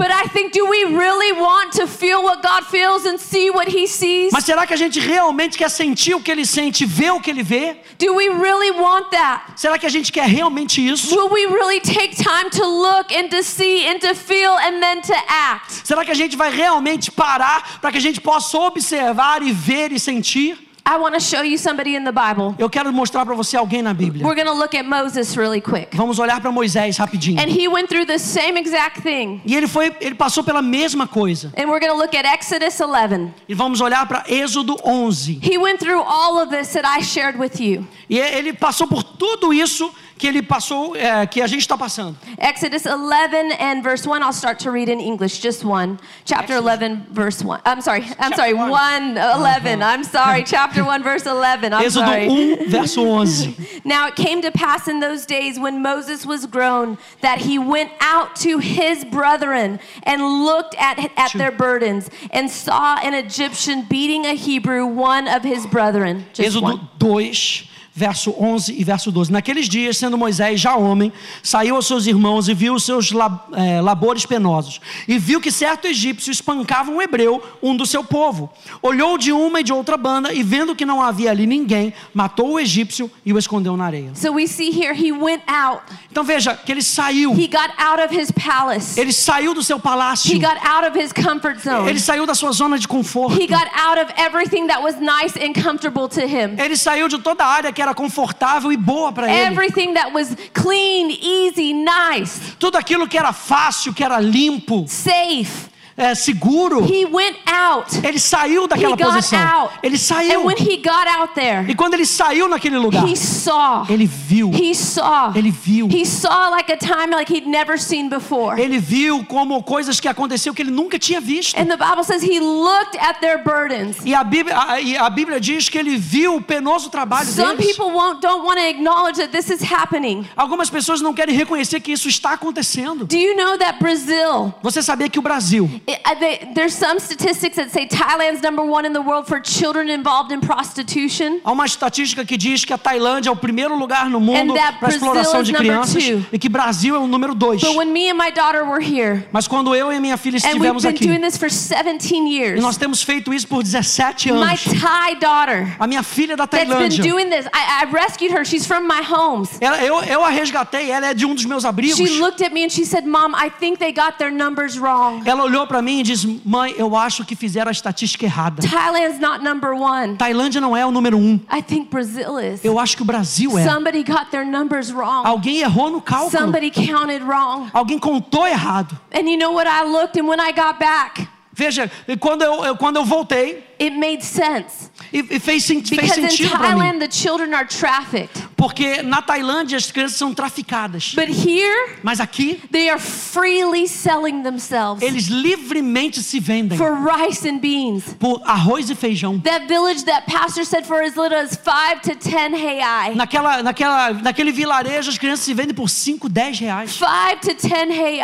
Mas será que a gente realmente quer sentir o que ele sente, ver o que ele vê? Do we really want that? Será que a gente quer realmente isso? Will we really take time to look and to see and to feel and then to act? Será que a gente vai realmente parar para que a gente possa observar e ver e sentir? I want to show you somebody in the Bible. Eu quero mostrar para você alguém na Bíblia. We're going to look at Moses really quick. Vamos olhar para Moisés rapidinho. And he went through the same exact thing. E ele foi, ele passou pela mesma coisa. And we're going to look at Exodus 11. E vamos olhar para Êxodo 11. He went through all of this that I shared with you. E ele passou por tudo isso que ele passou, é, que a gente está passando. Exodus 11 and verse 1. I'll start to read in English, just one. Chapter 11, verse 1. I'm sorry. I'm sorry. 1, 11. Uh-huh. I'm sorry. Chapter 1, verse 11. I'm Êxodo sorry. 1, verso 11. Now it came to pass in those days when Moses was grown that he went out to his brethren and looked at, at their burdens and saw an Egyptian beating a Hebrew, one of his brethren. Just Êxodo 2, verso 11 e verso 12. Naqueles dias, sendo Moisés já homem, saiu aos seus irmãos e viu os seus eh, labores penosos. E viu que certo egípcio espancava um hebreu, um do seu povo. Olhou de uma e de outra banda e, vendo que não havia ali ninguém, matou o egípcio e o escondeu na areia. So we see here he went out. Então veja que ele saiu. He got out of his palace. Ele saiu do seu palácio. He got out of his comfort zone. Ele saiu da sua zona de conforto. He got out of everything that was nice and comfortable to him. Ele saiu de toda a área que era confortável e boa para ele. Everything that was clean, easy, nice, Tudo aquilo que era fácil, que era limpo, safe. É, seguro. He went out. Ele saiu daquela posição. out. Ele saiu. And when he got out there, E quando ele saiu naquele lugar, he saw. ele viu. He saw. Ele viu. He saw like a time like he'd never seen before. Ele viu como coisas que aconteceu que ele nunca tinha visto. And the Bible says he looked at their burdens. E a Bíblia, a, a Bíblia diz que ele viu o penoso trabalho Some deles. people won't, don't want to acknowledge that this is happening. Algumas pessoas não querem reconhecer que isso está acontecendo. Do you know that Brazil, Você sabia que o Brasil, it, they, there's some statistics that say Thailand's number one in the world for children involved in prostitution? há uma estatística que diz que a Tailândia é o primeiro lugar no mundo para exploração de crianças e que Brasil é o número dois. But when me and my daughter were here, Mas quando eu e minha filha and we've estivemos been aqui, doing this for 17 e years, nós temos feito isso por 17 my anos. Thai daughter A minha filha da that's been Tailândia, doing this, I, I rescued her. She's from my homes. ela- eu, eu a resgatei, ela é de um dos meus abrigos. She looked at me and she said, Mom, I think they got their numbers wrong. Ela olhou para mim e disse: Mãe, eu acho que fizeram a estatística errada. Thailand's not number one. Tailândia não é o número um. I think Brazil is. Eu acho que o Brasil é. Somebody got their numbers wrong. Alguém errou no cálculo. Somebody counted wrong. Alguém contou errado. And you know what? I looked and when I got back, Veja, quando eu, eu- quando eu voltei, it made sense. e, e fez, sen- fez Because in sentido para mim. Thailand, the children are trafficked. Porque na Tailândia as crianças são traficadas. But here, Mas aqui, they are freely selling themselves eles livremente se vendem for rice and beans. por arroz e feijão. That village that pastor said for as little as five to ten hey Naquela, naquela, naquele vilarejo as crianças se vendem por 5, 10 reais. Five to ten hey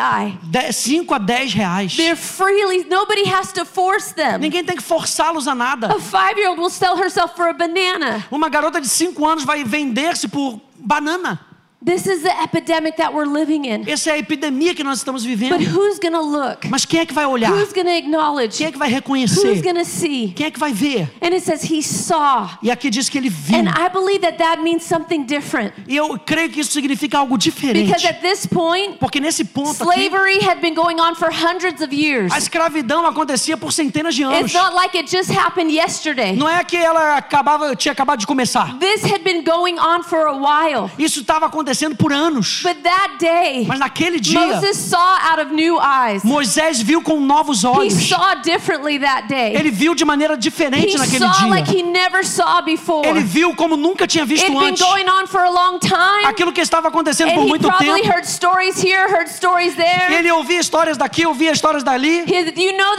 5 a 10 reais. They're freely, nobody has to force them. Ninguém tem que forçá-los a nada. A five year old will sell herself for a banana. Uma garota de 5 anos vai vender-se por banana. This is the epidemic that we're living in. Essa é a epidemia que nós estamos But vivendo. who's going to look? Mas quem é que vai olhar? Who's going to acknowledge? Quem é que vai Who's reconhecer? going to see? Quem é que vai ver? And it says he saw. E aqui diz que ele viu. And I believe that that means something different. E eu creio que isso significa algo Because diferente. at this point, Porque nesse ponto aqui, slavery had been going on for hundreds of years. a escravidão acontecia por centenas de anos. It's not like it just happened yesterday. Não é que ela acabava, tinha acabado de começar. This had been going on for a while. Isso estava acontecendo por anos. But that day, Mas naquele dia, Moses saw out of new eyes. Moisés viu com novos He olhos. saw differently that day. Ele viu de maneira diferente He naquele saw like dia. he never saw before. Ele viu como nunca tinha visto It'd been antes. going on for a long time. Aquilo que estava acontecendo por And he muito tempo. here. Ele ouvia histórias daqui, ouvia histórias dali. He- You know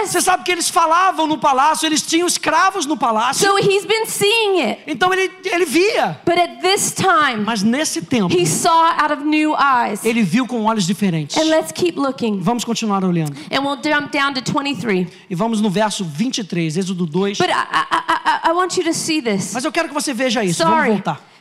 it. Você sabe que eles falavam no palácio, eles tinham escravos no palácio. So he's been seeing it. Então ele, ele via. But at this time, Mas nesse tempo, he saw out of new eyes. ele viu com olhos diferentes. And let's keep looking. Vamos continuar olhando. And we'll jump down to 23. E vamos no verso 23, Êxodo 2. But I, I, I, I want you to see this. Mas eu quero que você veja isso. Sorry. Vamos voltar.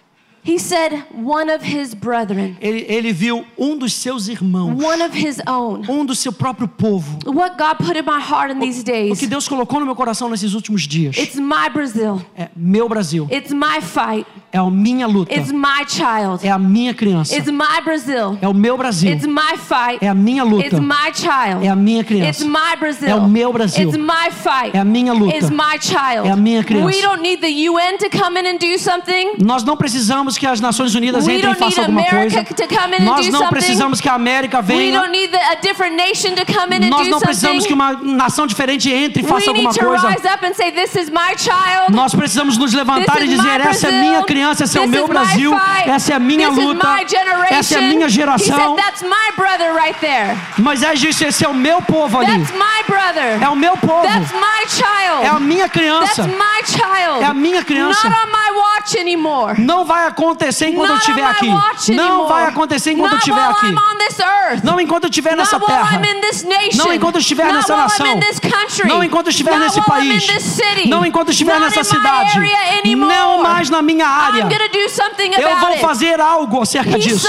He said, one of his brethren, Ele, ele viu um dos seus irmãos, one of his own. um do seu próprio povo. What God put in my heart in these O days. que Deus colocou no meu coração nesses últimos dias It's my Brazil. é meu Brasil, It's my fight. é a minha luta, It's my child. é a minha criança, It's my Brazil. é o meu Brasil, It's my fight. é a minha luta, It's my child. é a minha It's criança, my Brazil. É o meu Brasil. It's my fight. é a minha luta. It's my child. É a minha criança. We don't need the UN to come in and do something. Nós não precisamos que as Nações Unidas We entrem e façam alguma coisa. America Nós não precisamos que a América venha. Nós não precisamos que uma nação diferente entre e faça alguma coisa. Nós precisamos nos levantar e dizer: essa é minha criança, esse é o meu Brasil, essa é a minha luta, essa é a minha geração. said, "That's my brother right there. Moisés disse: esse é o meu povo ali. That's my brother. É o meu povo. É a minha That's criança. my child. É a minha criança. Não vai acontecer enquanto eu estiver aqui. Não vai acontecer enquanto eu estiver aqui. Não enquanto eu estiver nessa terra. Não enquanto eu estiver nessa nação. Não enquanto eu estiver nesse país. Não enquanto eu estiver nessa cidade. Não mais na minha área. Eu vou fazer algo acerca disso.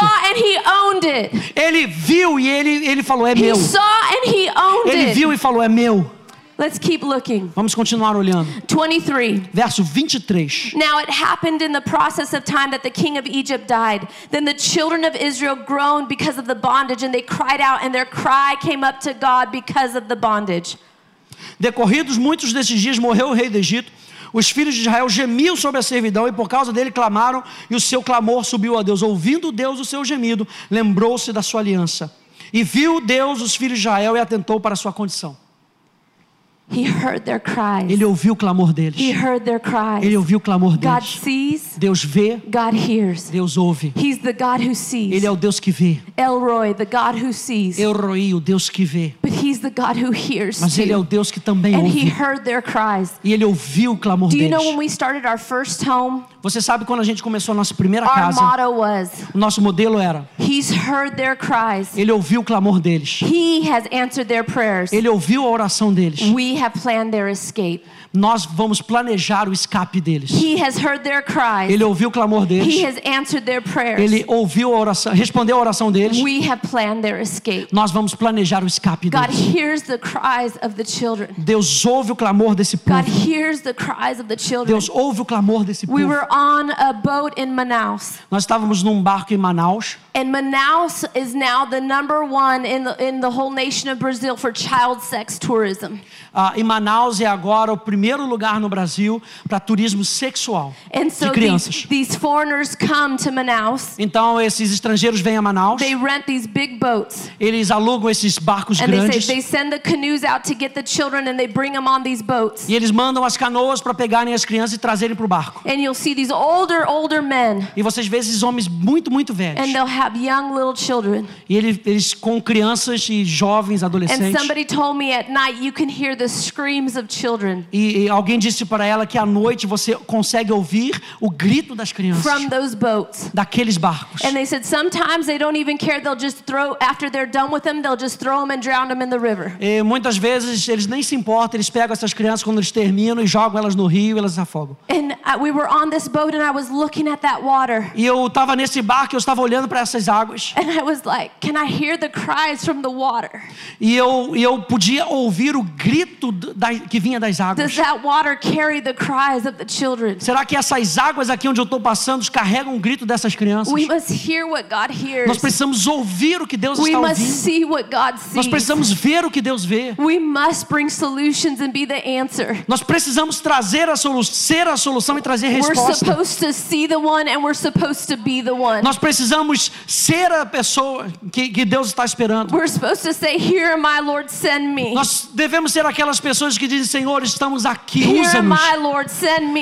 Ele viu e ele, ele falou: é meu. Ele viu e falou: é meu. Let's keep looking. Vamos continuar olhando. 23. Verso 23. Now it happened in the process of time that the king of Egypt died. Then the children of Israel groaned because of the bondage, and they cried out, and their cry came up to God because of the bondage. Decorridos muitos desses dias, morreu o rei do Egito. Os filhos de Israel gemiam sobre a servidão e por causa dele clamaram, e o seu clamor subiu a Deus. Ouvindo Deus o seu gemido, lembrou-se da sua aliança. E viu Deus os filhos de Israel e atentou para a sua condição. He heard their cries. Ele ouviu o clamor He deles. heard their cries. Ele ouviu o clamor God deles. sees, Deus vê, God hears. Deus ouve. He's the God who sees. Ele é o Deus que vê. Elroy, the God who sees. Eu roi, o Deus que vê. But he's the God who hears Mas ele é o. Deus que também And he ouve. heard their cries. E ele ouviu o clamor Do you deles. know when we started our first home? Você sabe quando a gente começou a nossa primeira Our casa, motto was, o nosso modelo era: He's heard their cries. ele ouviu o clamor deles. He has answered their prayers. Ele ouviu a oração deles. We have planned their escape. Nós vamos planejar o escape deles. He has heard their cries. Ele ouviu o clamor He deles. has answered their prayers. Ele ouviu a oração, respondeu a oração deles. We have planned their escape. Nós vamos planejar o escape God deles. hears the cries of the children. Deus ouve o clamor desse povo. Deus ouve o clamor desse We povo. were on a boat in Manaus. Nós estávamos num barco em Manaus. And Manaus is now the number one in the, in the whole nation of Brazil for child sex tourism. E Manaus é agora o primeiro lugar no Brasil para turismo sexual And de so these, crianças. these foreigners come to Manaus. Então esses estrangeiros vêm a Manaus. They rent these big boats. Eles alugam esses barcos And they say grandes they send the canoes out to get the children and they bring them on these boats. e eles mandam as canoas para pegarem as crianças e trazerem para o barco. And you'll see these older, older men. E vocês veem esses homens muito, muito velhos. And they'll have young little children. E eles, eles com crianças e jovens, And adolescentes. somebody told me at night you can hear the screams of children E, e alguém disse para ela que à noite você consegue ouvir o grito das crianças from those boats. daqueles barcos. And they said sometimes they don't even care. They'll just throw, after they're done with them, they'll just throw them and drown them in the river. E muitas vezes eles nem se importam, eles pegam essas crianças quando eles terminam e jogam elas no rio e elas afogam. And I, we were on this boat and I was looking at that water. E eu estava nesse barco, eu estava olhando para essas águas And I was like, can I hear the cries from the water? e eu, e eu podia ouvir o grito d- da, que vinha das Does águas. that water carry the cries of the children? Será que essas águas aqui onde eu estou passando carregam o grito dessas crianças? We must hear what God hears. Nós precisamos ouvir o que Deus We está must ouvindo. see what God Nós precisamos ver o que Deus vê. We must bring solutions and be the answer. Nós precisamos trazer a solução, ser a solução e trazer We're resposta. supposed to see the one and we're supposed to be the one. Nós precisamos ser a pessoa que, que Deus está esperando. We're supposed to say, Here, my Lord, send me. Nós devemos ser aquelas pessoas que dizem: Senhor, estamos aqui, usa-nos.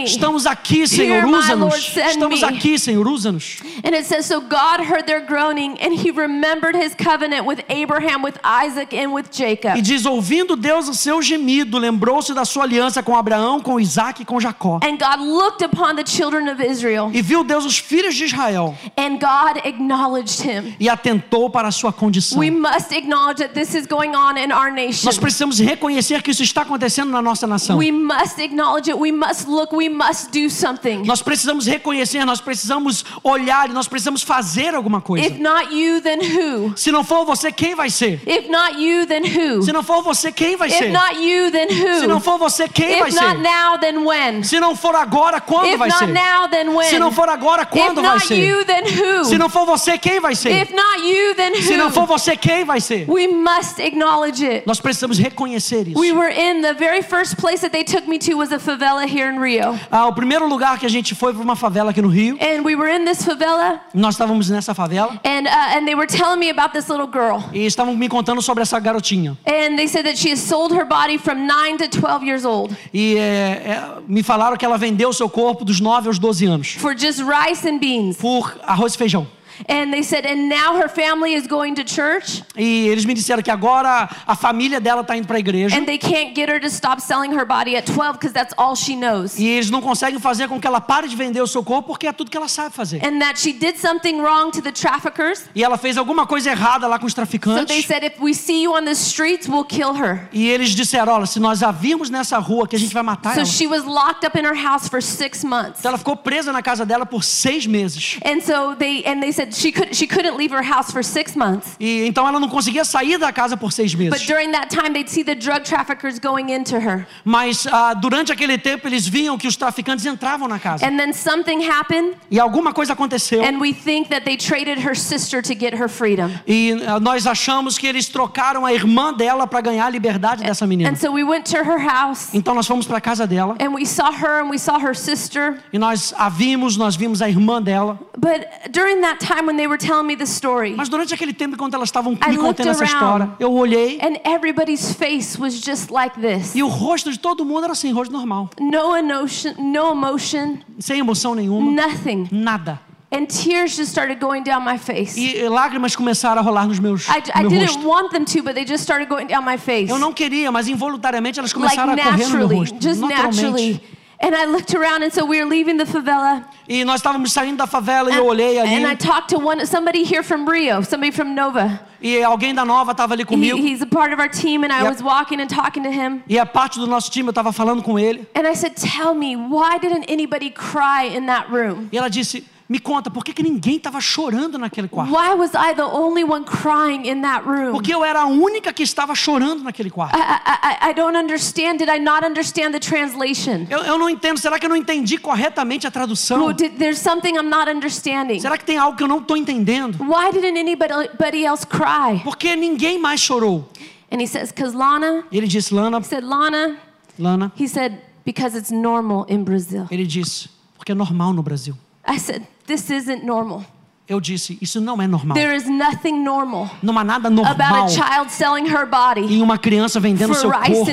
Estamos aqui, Senhor, usa-nos. Estamos aqui, Senhor, usa-nos. And it says, So God heard their groaning, and he remembered his covenant with Abraham, with Isaac, and with Jacob. E diz: ouvindo Deus o seu gemido, lembrou-se da sua aliança com Abraão, com Isaac e com Jacó. And God looked upon the children of Israel, E viu Deus os filhos de Israel and God acknowledged him. e atentou para a sua condição. We must acknowledge that this is going on in our nation. Nós precisamos reconhecer que isso está acontecendo na nossa nação. We must acknowledge it. We must look. We must do something. Nós precisamos reconhecer, nós precisamos olhar nós precisamos fazer alguma coisa. If not you, then who? Se não for você, quem vai ser? If not you, then who? Se não for você, quem vai If ser? not you, then Se não who? for você, quem vai If not ser? now, then when? Se não for agora, quando If vai not ser? now, then when? Se não for agora, If quando vai not ser? you, then who? Se não for você, quem vai ser? If not you, then Se não for who? você, quem vai ser? We must acknowledge it. Nós precisamos reconhecer isso. We were in the very first place that they took me to was a favela here in Rio. Ah, o primeiro lugar que a gente foi foi uma favela aqui no Rio. And we were in this favela Nós estávamos nessa favela and uh, and they were telling me about this little girl. e estavam me contando sobre essa garotinha. And they said that she has sold her body from 9 to 12 years old E é, é, me falaram que ela vendeu o seu corpo dos 9 aos 12 anos for just rice and beans. por arroz e feijão. And they said, and now her family is going to church E eles me disseram que agora a família dela está indo para a igreja and they can't get her to stop selling her body at 12 because that's all she knows. e eles não conseguem fazer com que ela pare de vender o seu corpo porque é tudo que ela sabe fazer. And that she did something wrong to the traffickers. E ela fez alguma coisa errada lá com os So they traficantes. said, if we see you on the streets, we'll kill her. E eles disseram: olha, se nós a virmos nessa rua que a gente vai matar So ela. she was locked up in her house for six months. Então ela ficou presa na casa dela por seis meses. And so they and they said she could she couldn't leave her house for six months. E então ela não conseguia sair da casa por seis But meses. during that time, they'd see the drug traffickers going into her. Mas ah, durante aquele tempo eles viam que os traficantes entravam na casa. And then something happened, E alguma coisa aconteceu. and we think that they traded her sister to get her freedom. E ah, nós achamos que eles trocaram a irmã dela para ganhar a liberdade dessa menina. And so we went to her house, Então nós fomos para a casa dela and we saw her and we saw her sister. e nós a vimos, nós vimos a irmã dela. But during that time when they were telling me the story, Mas durante aquele tempo, enquanto elas estavam me contando essa história, eu olhei and everybody's face was just like this. e o rosto de todo mundo era assim, rosto normal, No emotion, no emotion, sem emoção nenhuma, nothing. nada. And tears just started going down my face. E lágrimas começaram a rolar nos meus I, I meu didn't rosto. want them to, but they just started going down my face. Eu não queria, mas involuntariamente elas like começaram a correr no meu rosto, just naturalmente. naturally. And I looked around, and so we were leaving the favela. E nós estávamos saindo da favela e eu olhei ali and I talked to one somebody here from Rio, somebody from Nova. e alguém da Nova estava ali He, comigo. he's a part of our team, and I was walking and talking to him. E a parte do nosso time eu estava falando com ele. And I said, "Tell me, why didn't anybody cry in that room? E ela disse: Me conta, por que, que ninguém estava chorando naquele quarto? Why was I the only one crying in that room? Porque eu era a única que estava chorando naquele quarto. I, I, I- don't understand. Did I not understand the translation? Eu, eu não entendo. Será que eu não entendi corretamente a tradução? Oh, did, there's something I'm not understanding. Será que tem algo que eu não estou entendendo? Why didn't anybody else cry? Porque ninguém mais chorou. And he says, "Cause Lana." Ele disse, Lana, He said, "Lana." Lana. He said, "Because it's normal in Brazil." Ele disse, porque é normal no Brasil. I said, "This isn't normal. Eu disse, isso não é normal. There is nothing normal Não há nada about normal a child selling her body em uma criança vendendo seu corpo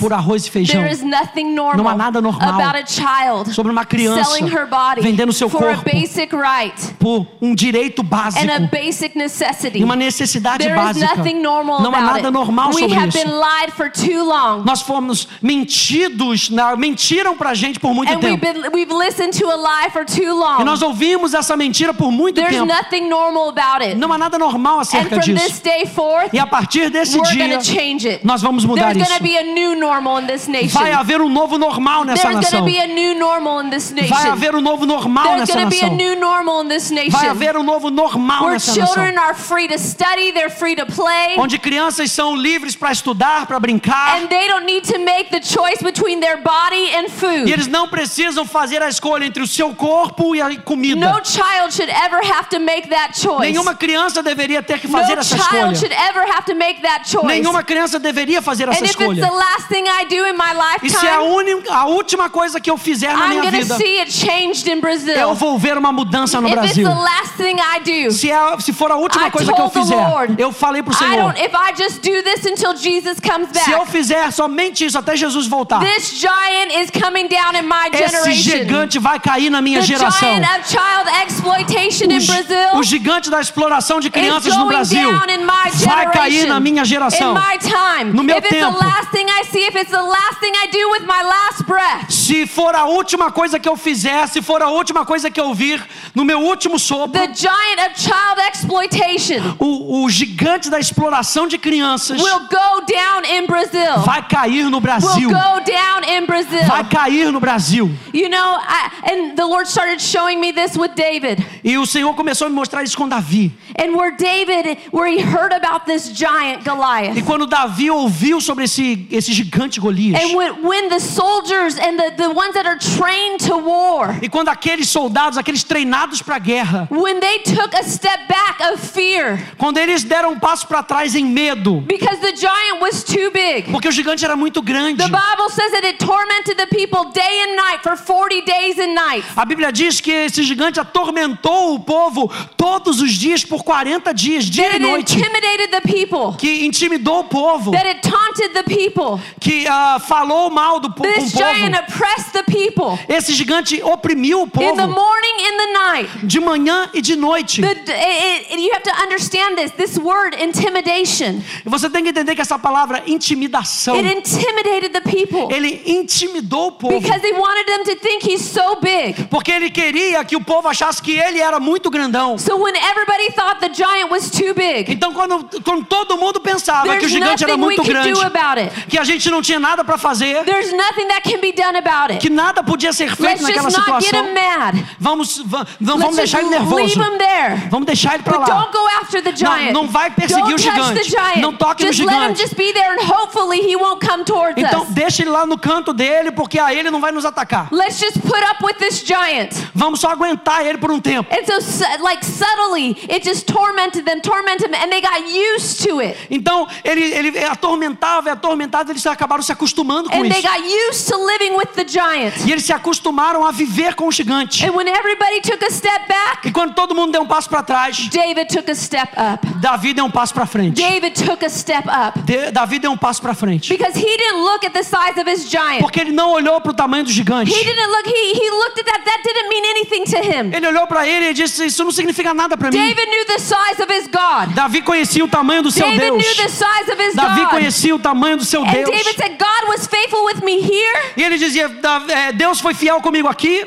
por arroz e feijão. There is nothing normal Não há nada normal about a child sobre uma criança selling her body vendendo seu for a corpo basic right por um direito básico and a basic necessity. e uma necessidade There is básica. nothing normal Não há about nada normal We sobre have isso. been lied for too long. Nós fomos mentidos, mentiram pra gente por muito And we've, tempo. been, we've listened to a lie for too E long. nós ouvimos essa mentira por muito There's tempo. nothing normal about it. Não há nada normal And acerca disso. forth, E a partir desse dia, nós vamos mudar There's isso. going to be a new normal in this nation. Vai haver um novo normal nessa There's nação. to be a new normal in this nation. Vai haver um novo normal There's nessa nação. new normal in this Vai haver um novo normal Where nessa nação. children are free to study, they're free to play, Onde crianças são livres para estudar, para brincar. and they don't need to make the choice between their body and E food. eles não precisam fazer a escolha entre o seu corpo e a comida. No child should ever have to make that choice. Nenhuma criança deveria ter que No fazer essa child escolha. should ever have to make that choice. Nenhuma criança deveria fazer And essa if it's escolha. the last thing I do in my E se é a, lifetime, única, a última coisa que eu fizer na I'm minha vida, see it changed in Brazil. eu vou ver uma mudança no If it's Brasil. the last thing I do, Se, é, se for a última I coisa que eu fizer, Lord, eu falei pro I Senhor. If I just do this until Jesus comes Se eu back, fizer somente isso até Jesus voltar, this giant is coming down in my esse generation. gigante vai cair na minha The geração. giant of child exploitation O, in Brazil o gigante da exploração de crianças no Brasil vai cair na minha geração. No meu tempo. Se for a última coisa que eu fizer, se for a última coisa que eu vir no meu último sopro, o, o gigante da exploração de crianças vai cair no Brasil. Vai cair no Brasil. You know, I, and the Lord started showing me this with David. E o Senhor começou a me mostrar isso com Davi. And where David, where he heard about this giant E Goliath. quando Davi ouviu sobre esse, esse gigante Golias, And when, when the soldiers and the, the ones that are trained to war, e quando aqueles soldados, aqueles treinados para a guerra, when they took a step back of fear quando eles deram um passo para trás em medo, because the giant was too big. porque o gigante era muito grande. The Bible says that it tormented the people day and night for 40 days and nights. A Bíblia diz que esse gigante atormentou o povo todos os dias por 40 dias, dia That e it noite. intimidated the people. Que intimidou o povo, That it taunted the people. que ah, falou mal do po This giant povo. oppressed the people. Esse gigante oprimiu o In the povo morning, in the night. de manhã e de noite. The, it, you have to understand this. This word, intimidation, você tem que entender que essa palavra intimidação, it intimidated the people ele intimidou o povo. because he wanted them to think he's so big. Porque ele queria que o povo achasse que ele era muito grandão. So when everybody thought the giant was too big, Então, quando, quando todo mundo pensava que o there's gigante era muito grande, que a gente não tinha nada para fazer, There's nothing that can be done about it. que nada podia ser feito Let's naquela just not get situação. him mad. Vamos, va- não Let's vamos deixar ele just leave nervoso. him there. Vamos deixar ele para lá. don't go after the giant. não vai perseguir don't o touch gigante. the giant. Não toque no just let him gigante. just be there and hopefully he won't come towards Então us. deixa ele lá no canto dele, porque aí ele não vai nos atacar. Let's just put up with this giant. Vamos só aguentar ele por um tempo. And so, like subtly, it just tormented them, tormented them, and they got used to it. Então ele, ele atormentava e atormentava, eles acabaram se acostumando com And they isso. got used to living with the giant. E eles se acostumaram a viver com o gigante. And when everybody took a step back, E quando todo mundo deu um passo para trás, David took a step up. Davi deu um passo para frente. David took a step up. De- Davi deu um passo para frente. Because he didn't look at the size of his giant. Porque ele não olhou para o tamanho do gigante. He didn't look, he, he looked at that, that didn't mean anything to him. Ele olhou para ele e disse: Isso não significa nada para mim. David knew the size of his God. Davi conhecia o tamanho do seu David Deus. knew the size of his Davi God. conhecia o tamanho do seu And Deus. David said, God was faithful with me here. E ele dizia: "Da- é, Deus foi fiel comigo aqui.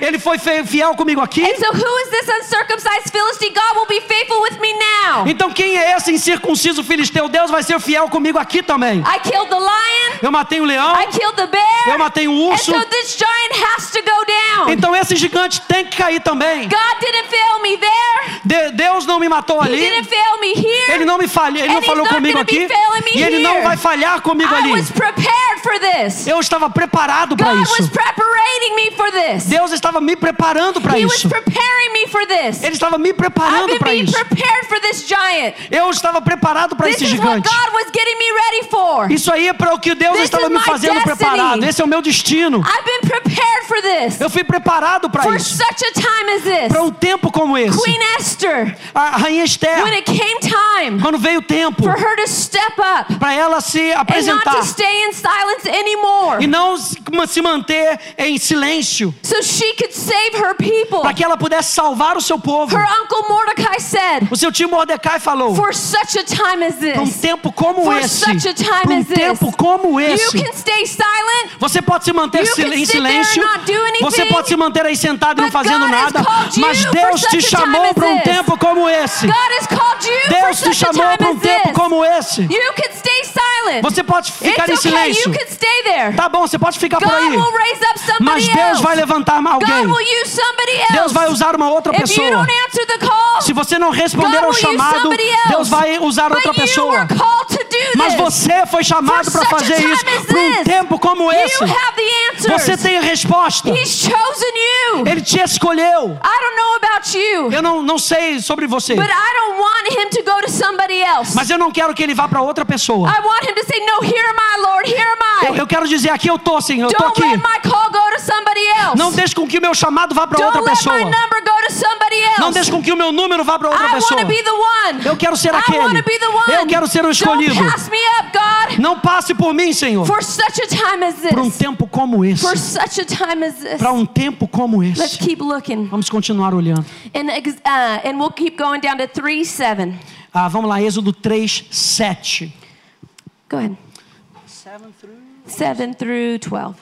Ele foi fiel comigo aqui. And so who is this uncircumcised Philistine? God will be faithful with me now. Então quem é esse incircunciso filisteu? Deus vai ser fiel comigo aqui também. I killed the lion. Eu matei o leão. I killed the bear. Eu matei um And urso. so this giant has to go down. Então esse gigante tem que cair também. God didn't fail me there. De- Deus não me matou ali. Ele não me falhou, ele não falou comigo aqui. E ele não vai falhar comigo ali. Eu estava preparado para isso. preparing me for this. Deus estava me preparando para isso. preparing me for this. Ele estava me preparando para isso. prepared for this giant. Eu estava preparado para esse gigante. Isso aí é para o que Deus estava me fazendo preparado. Esse é o meu destino. Eu fui preparado para isso. This. Para um tempo como esse. Queen Esther, A rainha when Esther, it came time quando veio o tempo for her to step up para ela se and not apresentar to stay in silence anymore, e não se manter em silêncio, so she could save her people. para que ela pudesse salvar o seu povo. Her uncle Mordecai said, O seu tio Mordecai falou: For such a time as para um this, tempo como for esse, such a time para um as this, tempo como you esse, can stay silent, você pode se manter You em sit there and silêncio, not do anything, você pode se manter aí sentado e não fazendo God nada, mas Deus te chamou para um tempo como esse. Deus te chamou para um tempo como esse. Você pode ficar em silêncio. Tá bom, você pode ficar por aí. Mas Deus vai levantar alguém. Deus vai usar uma outra pessoa. Se você não responder ao chamado. Deus vai usar outra pessoa. Mas você foi chamado para fazer isso para um tempo como esse. You have the answers. Você tem a resposta. He's chosen you. Ele te escolheu. I don't know about you, Eu não, não sei sobre você, but I don't want him to go to somebody else. mas eu não quero que ele vá para outra pessoa. I want him to say, No, here am I, Lord, here am I. Eu, eu quero dizer aqui eu tô, Senhor, eu tô Don't aqui. let my call go to somebody else. Não deixe com que o meu chamado vá para Don't outra let pessoa. my number go to somebody else. Não deixe com que o meu número vá para outra I pessoa. want to be the one. Eu quero ser I aquele. want to be the one. Eu quero ser o escolhido. God. Não passe por mim, Senhor. For such a time as Para um this. tempo como esse. For such a time as this. Para um tempo como Let's esse. keep looking. Vamos continuar olhando. And, uh, and we'll keep going down to 3 7. Ah, vamos lá, Êxodo 3, 7. Go ahead. 7 through 12.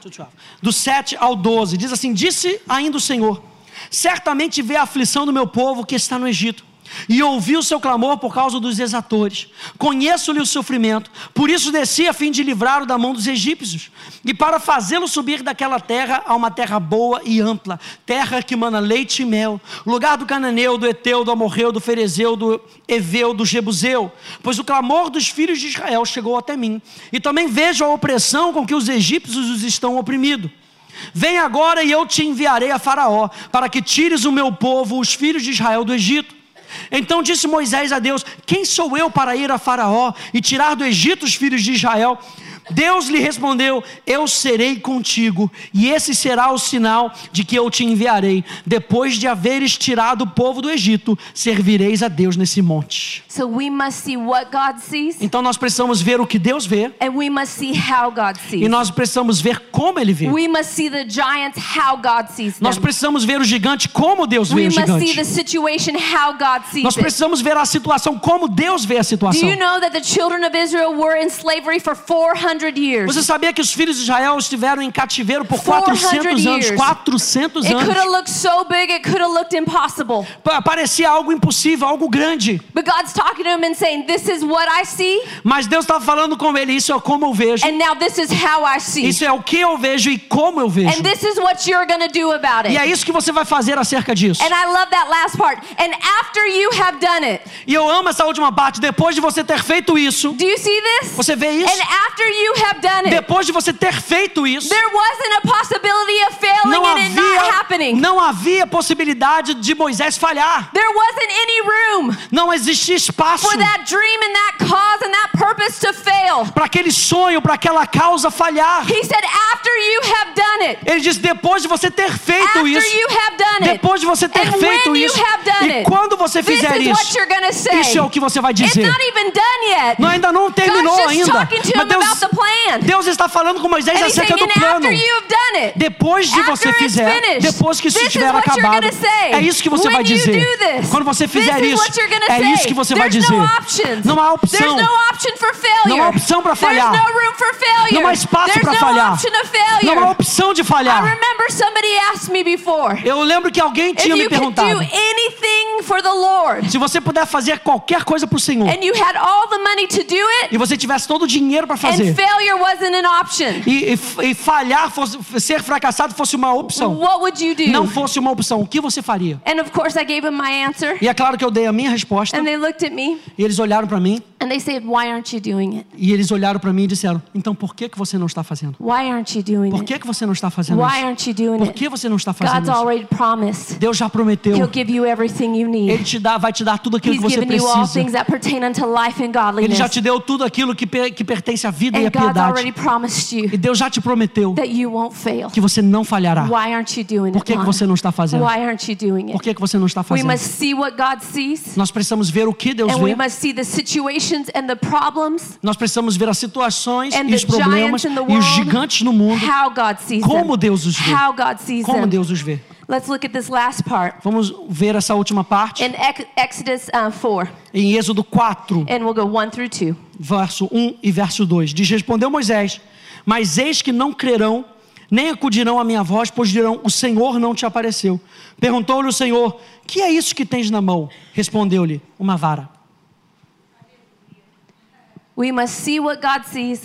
Do 7 ao 12, diz assim: Disse ainda o Senhor: Certamente vê a aflição do meu povo que está no Egito. E ouvi o seu clamor por causa dos exatores. Conheço-lhe o sofrimento, por isso desci a fim de livrá-lo da mão dos egípcios, e para fazê-lo subir daquela terra a uma terra boa e ampla, terra que mana leite e mel, lugar do cananeu, do eteu, do amorreu, do ferezeu, do eveu, do jebuseu, pois o clamor dos filhos de Israel chegou até mim, e também vejo a opressão com que os egípcios os estão oprimidos. Vem agora e eu te enviarei a Faraó, para que tires o meu povo, os filhos de Israel, do Egito. Então disse Moisés a Deus: Quem sou eu para ir a Faraó e tirar do Egito os filhos de Israel? Deus lhe respondeu: Eu serei contigo, e esse será o sinal de que eu te enviarei. Depois de haveres tirado o povo do Egito, servireis a Deus nesse monte. So we must see what God sees, Então nós precisamos ver o que Deus vê, e nós precisamos ver como Ele vê. Nós precisamos ver o gigante como Deus vê We o gigante. Nós precisamos ver a situação como Deus vê a Do situação. you know that the children of Israel were in slavery for 400 400 years. Você sabia que os filhos de Israel estiveram em cativeiro por 400 400 anos? years. 400 It could have anos. looked so big, it could have looked impossible. Pa- Parecia algo impossível, algo grande. But God's talking to him and saying, This is what I see, Mas Deus estava falando com ele, isso é como eu vejo. and now this is how I see. Isso é o que eu vejo e como eu vejo. And this is what you're going to do about E é it. isso que você vai fazer acerca disso. And I love that last part. And after you have done it, E eu amo essa última parte. Depois de você ter feito isso, do you see this? você vê isso? And after you have done it, Depois de você ter feito isso, there wasn't a possibility of failing não and it not havia, happening. não havia possibilidade de Moisés falhar. There wasn't any room Não existia espaço for that dream and that cause and that purpose to fail. para aquele sonho, para aquela causa falhar. He said, after you have done it, Ele diz: depois de você ter feito after isso, you have done it, depois de você ter feito isso, e quando você fizer is isso, isso é o que você vai It's dizer. not even done yet. Não, ainda não terminou ainda. Mas Deus. Deus está falando com Moisés and acerca do plano. Depois de você fizer, finished, depois que isso estiver acabado, é isso que você vai dizer. Quando você fizer isso, é isso que você vai There's dizer. Não há opção. There's no option for failure. Não há opção para falhar. There's no room for failure. Não há espaço There's para no falhar. option of failure. Não há opção de I falhar. remember somebody asked me before Eu lembro que alguém tinha me perguntado do anything for the Lord se você puder fazer qualquer coisa para o Senhor and you had all the money to do it e você tivesse todo o dinheiro para and fazer failure wasn't an option. e, e- e falhar, fosse, ser fracassado fosse uma opção, What would you do? não fosse uma opção, o que você faria? And of course I gave him my answer E é claro que eu dei a minha resposta and they looked at me e eles olharam para mim and they said, "Why aren't you doing it? e eles olharam para mim e disseram: então por que que você não está fazendo? Why aren't you doing Por it? que que você não está fazendo Why isso? aren't you doing Por it? que você não está fazendo God's isso? already promised. Deus já prometeu. He'll give you everything you need. Ele te dá, vai te dar tudo aquilo He's que você given you all precisa. things that pertain unto life and Ele godliness. já te deu tudo aquilo que, per- que pertence à vida e à And God's already piedade. promised you E Deus já te prometeu that you won't fail. que você não falhará. Why aren't you doing Por it? que, que Lana? você não está fazendo? Why aren't you doing Por it? que, que você não está We fazendo? must see what God sees, Nós precisamos ver o que Deus and we vê. must see the and problems Nós precisamos ver as situações and e the os problemas giants in the e os world. gigantes no mundo. How God sees Como. Deus os vê. How God sees Como. Deus os vê. Let's look at this last part Vamos ver essa última parte in Ex- Exodus uh, 4, em Êxodo 4, and we'll go 1 through 2. verso 1 e verso 2. Diz: Respondeu Moisés: Mas eis que não crerão, nem acudirão à minha voz, pois dirão: O Senhor não te apareceu. Perguntou-lhe o Senhor: Que é isso que tens na mão? Respondeu-lhe: Uma vara. We must see what God sees.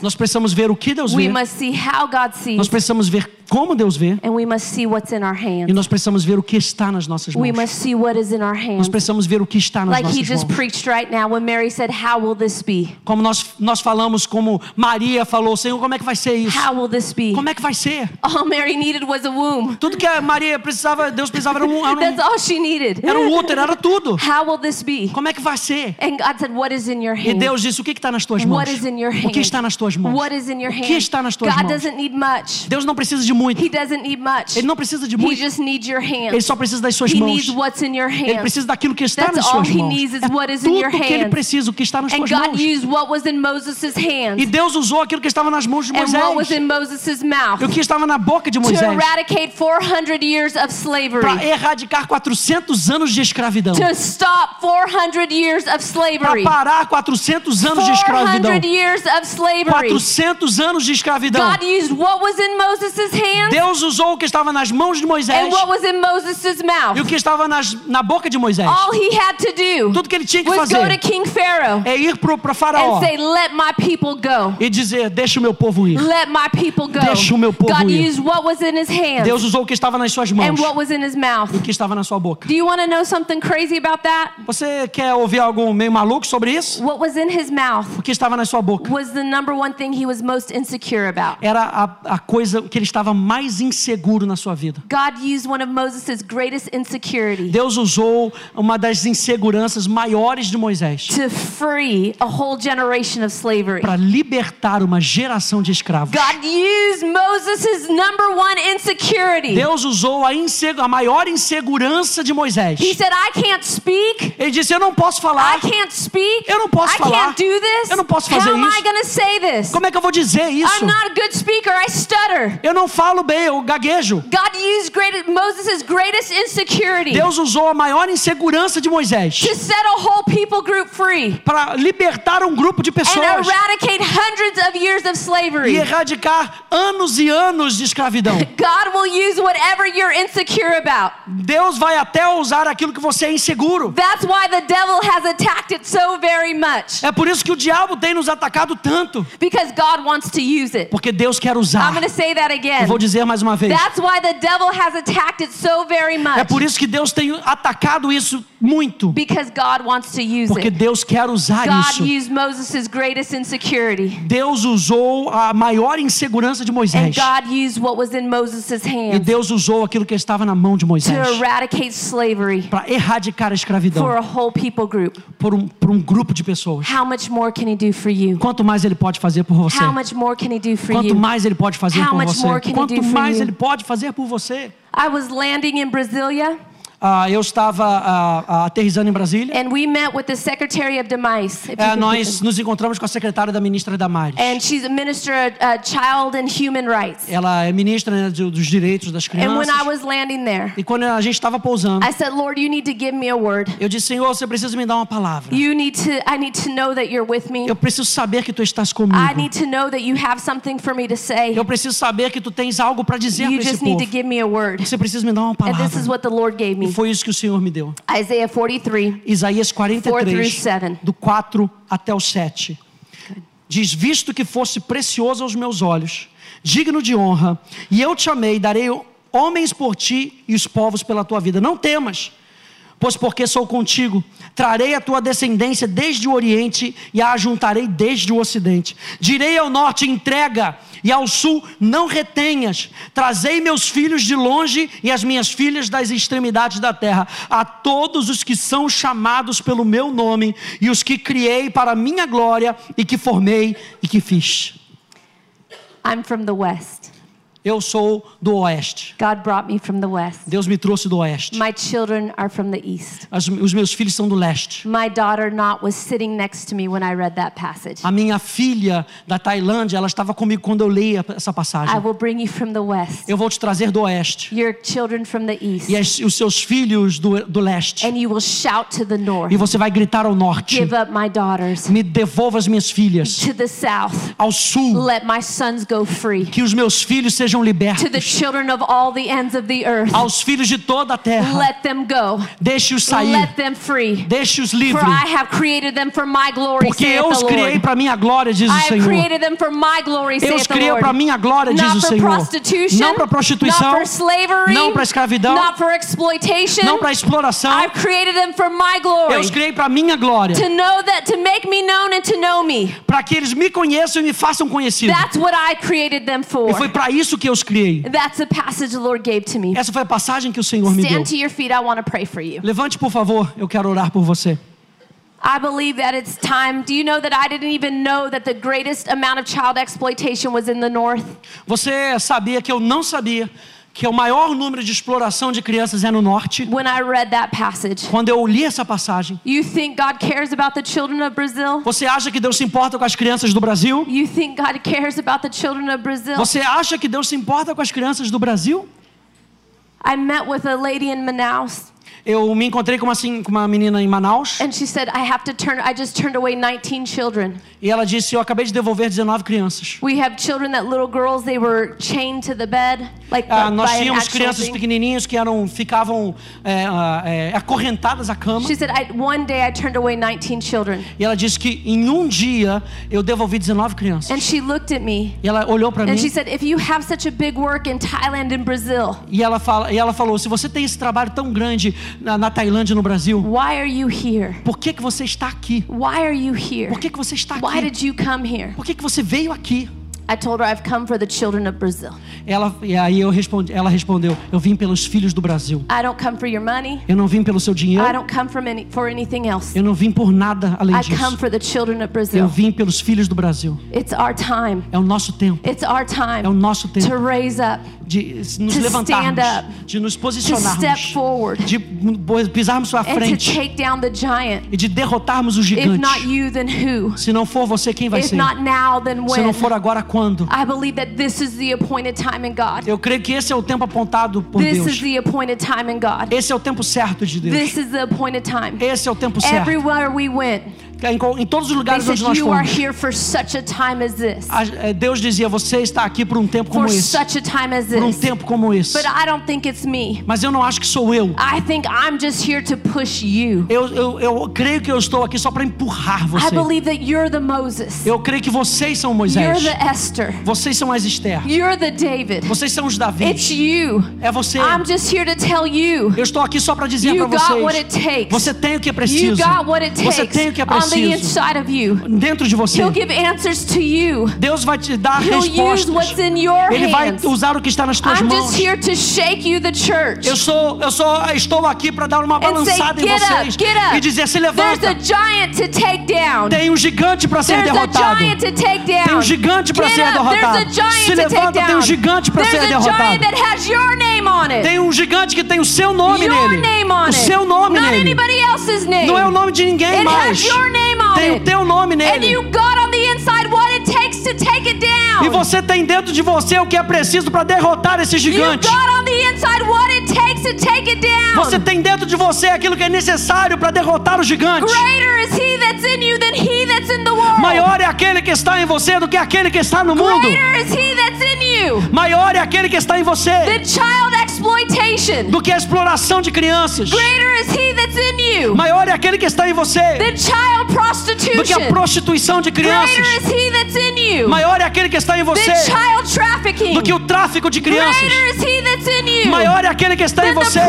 Nós precisamos ver o que Deus We vê. must see how God sees. Nós precisamos ver como Deus vê. And we must see what's in our E hands. nós precisamos ver o que está nas nossas We mãos. must see what is in our Nós hands. precisamos ver o que está nas Like he nossas just mãos. preached right now when Mary said, How will this be? Como nós, nós falamos, como Maria falou, Senhor, como é que vai ser isso? How will this be? Como é que vai ser? All Mary needed was a womb. Tudo que a Maria precisava, Deus precisava era um, era That's um, all she needed. era um útero, era tudo. How will this be? Como é que vai ser? And God said, What is in your E? Deus disse: O que está nas tuas mãos? What is in your hand? O que está nas tuas mãos? What is in your O que está nas tuas God mãos? doesn't need much. Deus não precisa de muito. He doesn't need much. Ele não precisa de He muito. just needs your Ele só precisa das suas He mãos. needs what's in your Ele precisa daquilo que está That's nas all suas he mãos. needs is É what is in your tudo que ele precisa, o que está nas And suas God mãos. used what was in Moses' E hands Deus usou aquilo que estava nas mãos de and what was Moisés. in Moses' mouth E o que estava na boca de to Moisés. eradicate 400 years of Para slavery. erradicar 400 anos de escravidão. To stop 400 years of Para slavery. parar 400 anos de escravidão. 400 years of slavery. 400 anos de escravidão. God used what was in Moses' hands Deus usou o que estava nas mãos de Moisés and what was in Moses' e o mouth. que estava nas, na boca de Moisés. All he had to do Tudo que ele tinha que was go to fazer King Pharaoh é ir para Faraó and say, Let my people go. e dizer: Deixa o meu povo ir. Let my people go. Deixa o meu povo God ir. used what was in his hands Deus usou o que estava nas suas and mãos what was in his mouth. e o que estava na sua boca. Do you want to know something crazy about that? Você quer ouvir algo meio maluco sobre isso? What was in his mouth O que estava na sua boca was the number one thing he was most insecure about. era a, a coisa que ele estava mais inseguro na sua vida. God used one of Moses' greatest insecurity Deus usou uma das inseguranças maiores de Moisés to free a whole generation of slavery. para libertar uma geração de escravos. God used Moses' number one insecurity. Deus usou a, insegu- a maior insegurança de Moisés. He said, I can't speak. Ele disse: Eu não posso falar. I can't speak. Eu não posso I falar. can't do this. Eu não posso fazer How am I isso. Como é que eu vou dizer isso? I'm not a good speaker. I stutter. Eu não, falo bem, eu gaguejo. God used great, Moses' greatest insecurity Deus usou a maior insegurança de Moisés to set a whole people group free para libertar um grupo de and pessoas eradicate hundreds of years of e slavery. erradicar anos e anos de escravidão. God will use whatever you're insecure about. Deus vai até usar aquilo que você é inseguro. That's why the devil has attacked it so very much. É por isso que o diabo tem nos atacado tanto, Because God wants to use it. porque Deus quer I'm usar. to say that again. Vou dizer mais uma vez. That's why the devil has attacked it so very É much. por isso que Deus tem atacado isso muito, Because God wants to use porque it. Deus quer usar God isso. used Moses' greatest insecurity. Deus usou a maior insegurança de Moisés. God used what was in Moses' E Deus usou aquilo que estava na mão de to Moisés eradicate slavery para erradicar a escravidão for a whole people group. por um, por um grupo de pessoas. How much more can he do for you? Quanto mais ele pode fazer por você? How much more can he do for Quanto you? mais ele pode fazer How por much você? more can he Quanto mais you? ele pode fazer por você? I was landing in Brasilia Ah, eu estava ah, aterrissando em Brasília. and we met with the Secretary of you É, nós nos encontramos com a secretária da ministra Damares. And she's a minister of uh, child and human rights. Ela é ministra né, de- dos direitos das And when I crianças. was landing there, E quando a gente estava pousando, I said, Lord, you need to give me a word. eu disse: Senhor, você precisa me dar uma palavra. You need to, I need to know that you're with me. Eu preciso saber que tu estás I comigo. need to know that you have something for me to say. Eu preciso saber que tu tens algo para dizer You para esse just need to povo. give me a word. Você precisa me dar uma And this is palavra. what the Lord gave E foi isso que o Senhor me deu. Isaiah 43. Isaías 4 through 43, 7. do 4 até o 7. Diz: Visto que fosse precioso aos meus olhos, digno de honra, e eu te amei, darei homens por ti e os povos pela tua vida. Não temas, pois porque sou contigo, trarei a tua descendência desde o oriente e a ajuntarei desde o ocidente. Direi ao norte: entrega, e ao sul: não retenhas. Trazei meus filhos de longe e as minhas filhas das extremidades da terra, a todos os que são chamados pelo meu nome e os que criei para minha glória e que formei e que fiz. I'm from the West. Eu sou do oeste. God brought me from the West. Deus me trouxe do oeste. My children are from the East. As- os meus filhos são do leste. My daughter Not was sitting next to me when I read that passage. A minha filha da Tailândia, ela estava comigo quando eu li essa passagem. I will bring you from the West. Eu vou te trazer do oeste. Your children from the East. E as- os seus filhos do, do leste. And you will shout to the north. E você vai gritar ao norte: Give up my daughters. Me devolva as minhas filhas. To the south. Ao sul, Let my sons go free. que os meus filhos sejam To the libertos. children of all the ends of the earth. Aos filhos de toda a terra. Let them go. Deixe-os sair. Let them free. Deixe-os livres. I have created them for my glory, Porque eu os criei para minha glória, diz o Senhor. Eu os criei para minha glória, diz o Senhor. Não para prostituição, não para escravidão, não para exploração. I've created them for my Eu os criei para minha glória. Para que eles me conheçam e me façam conhecido. That's what I created them for. E foi para isso que eu os criei. That's the passage the Lord gave to me. Essa foi a passagem que o Senhor me deu. Stand to your feet. I want to pray for you. Levante, por favor, eu quero orar por você. I believe that it's time. Do you know that I didn't even know that the greatest amount of child exploitation was in the north? Você sabia que eu não sabia que o maior número de exploração de crianças é no norte? When I read that passage. Quando eu li essa passagem, você acha que Deus se importa com as crianças do Brasil? Você acha que Deus se importa com as crianças do Brasil? I met with a lady in Manaus Eu me encontrei com uma, assim, com uma menina em Manaus and she said, I have to turn, I just turned away 19 children. e ela disse: Eu acabei de devolver 19 crianças. We have children that little girls, they were chained to the bed, like Ah, nós tínhamos crianças thing. pequenininhos que eram, ficavam é, é, acorrentadas à cama. She said, I, one day I turned away 19 children. E ela disse que em um dia eu devolvi 19 crianças. And she looked at me E ela olhou para mim and she said, if you have such a big work in Thailand and Brazil, e ela, fala, e ela falou: Se você tem esse trabalho tão grande na, na Tailândia no Brasil, why are you here? por que, que você está aqui? Why are you here? Por que, que você está Why aqui? did you come here? Por que, que você veio aqui? I told her I've come for the children of Brazil. Ela, e aí eu respondi, ela respondeu: Eu vim pelos filhos do Brasil. I don't come for your money. Eu não vim pelo seu I dinheiro. don't come from any, for anything else. Eu não vim por nada além I come disso. for the children of Eu Brazil. vim pelos filhos do Brasil. It's our time. É o nosso tempo. It's our É o time nosso to tempo raise up, de nos to levantarmos, up, de nos posicionarmos, forward, de pisarmos sua frente e de derrotarmos o If gigante. not you, then who? Se não for você, quem vai If ser? not now, then Se não when? for agora, quando? quando. I believe that this is the appointed time in God. Eu creio que esse é o tempo apontado por This is Deus. the appointed time in God. Esse é o tempo certo de Deus. This is the appointed time. Esse é o tempo certo. Everywhere we went, Em, co- em todos os lugares said, onde nós You are fomos. here for such a time as this. a- é, Deus dizia: Você está aqui por um tempo como For esse. Por um tempo como esse. But I don't think it's me. Mas eu não acho que sou eu. I think I'm just here to push you. Eu, eu, eu creio que eu estou aqui só para empurrar I você. believe that you're the Moses. Eu creio que vocês são You're Moisés. the Esther. Vocês são as Esther. You're the David. Vocês são os Davi. It's you. É você. I'm just here to tell you. Eu estou aqui só para dizer para got what it vocês. takes. Você tem o que é You preciso. got what it Você tem o que é the preciso. inside of you. Dentro de você. He'll give answers to you. Deus vai te dar He'll respostas. what's in your Ele vai usar o que está nas tuas I'm mãos. just here to shake you, the church. Eu sou, eu sou, estou aqui para dar uma And say, balançada em vocês up, up. e dizer: se There's levanta. a giant to take down. Tem um gigante para ser There's a derrotado. giant to take down. Tem um gigante para ser derrotado. Se levanta, tem um gigante para There's ser derrotado. that has your name on it. Tem um gigante que tem o seu nome your nele. o seu nome Not nele. anybody else's name. Não é o nome de ninguém It mais. Name on Tem it. o teu nome And nele. you got on the inside what it takes to take it down. E você tem dentro de você o que é preciso para derrotar esse You gigante. got on the inside what it takes to take it down. Você tem dentro de você aquilo que é necessário para derrotar o gigante. Greater is he that's in you than he that's in the world. Maior é aquele que está em você do que aquele que está no mundo. Maior é aquele que está em você do que a exploração de crianças. Maior é aquele que está em você do que a prostituição de crianças. Maior é aquele que está em você do que o tráfico de crianças. Maior é aquele que está em você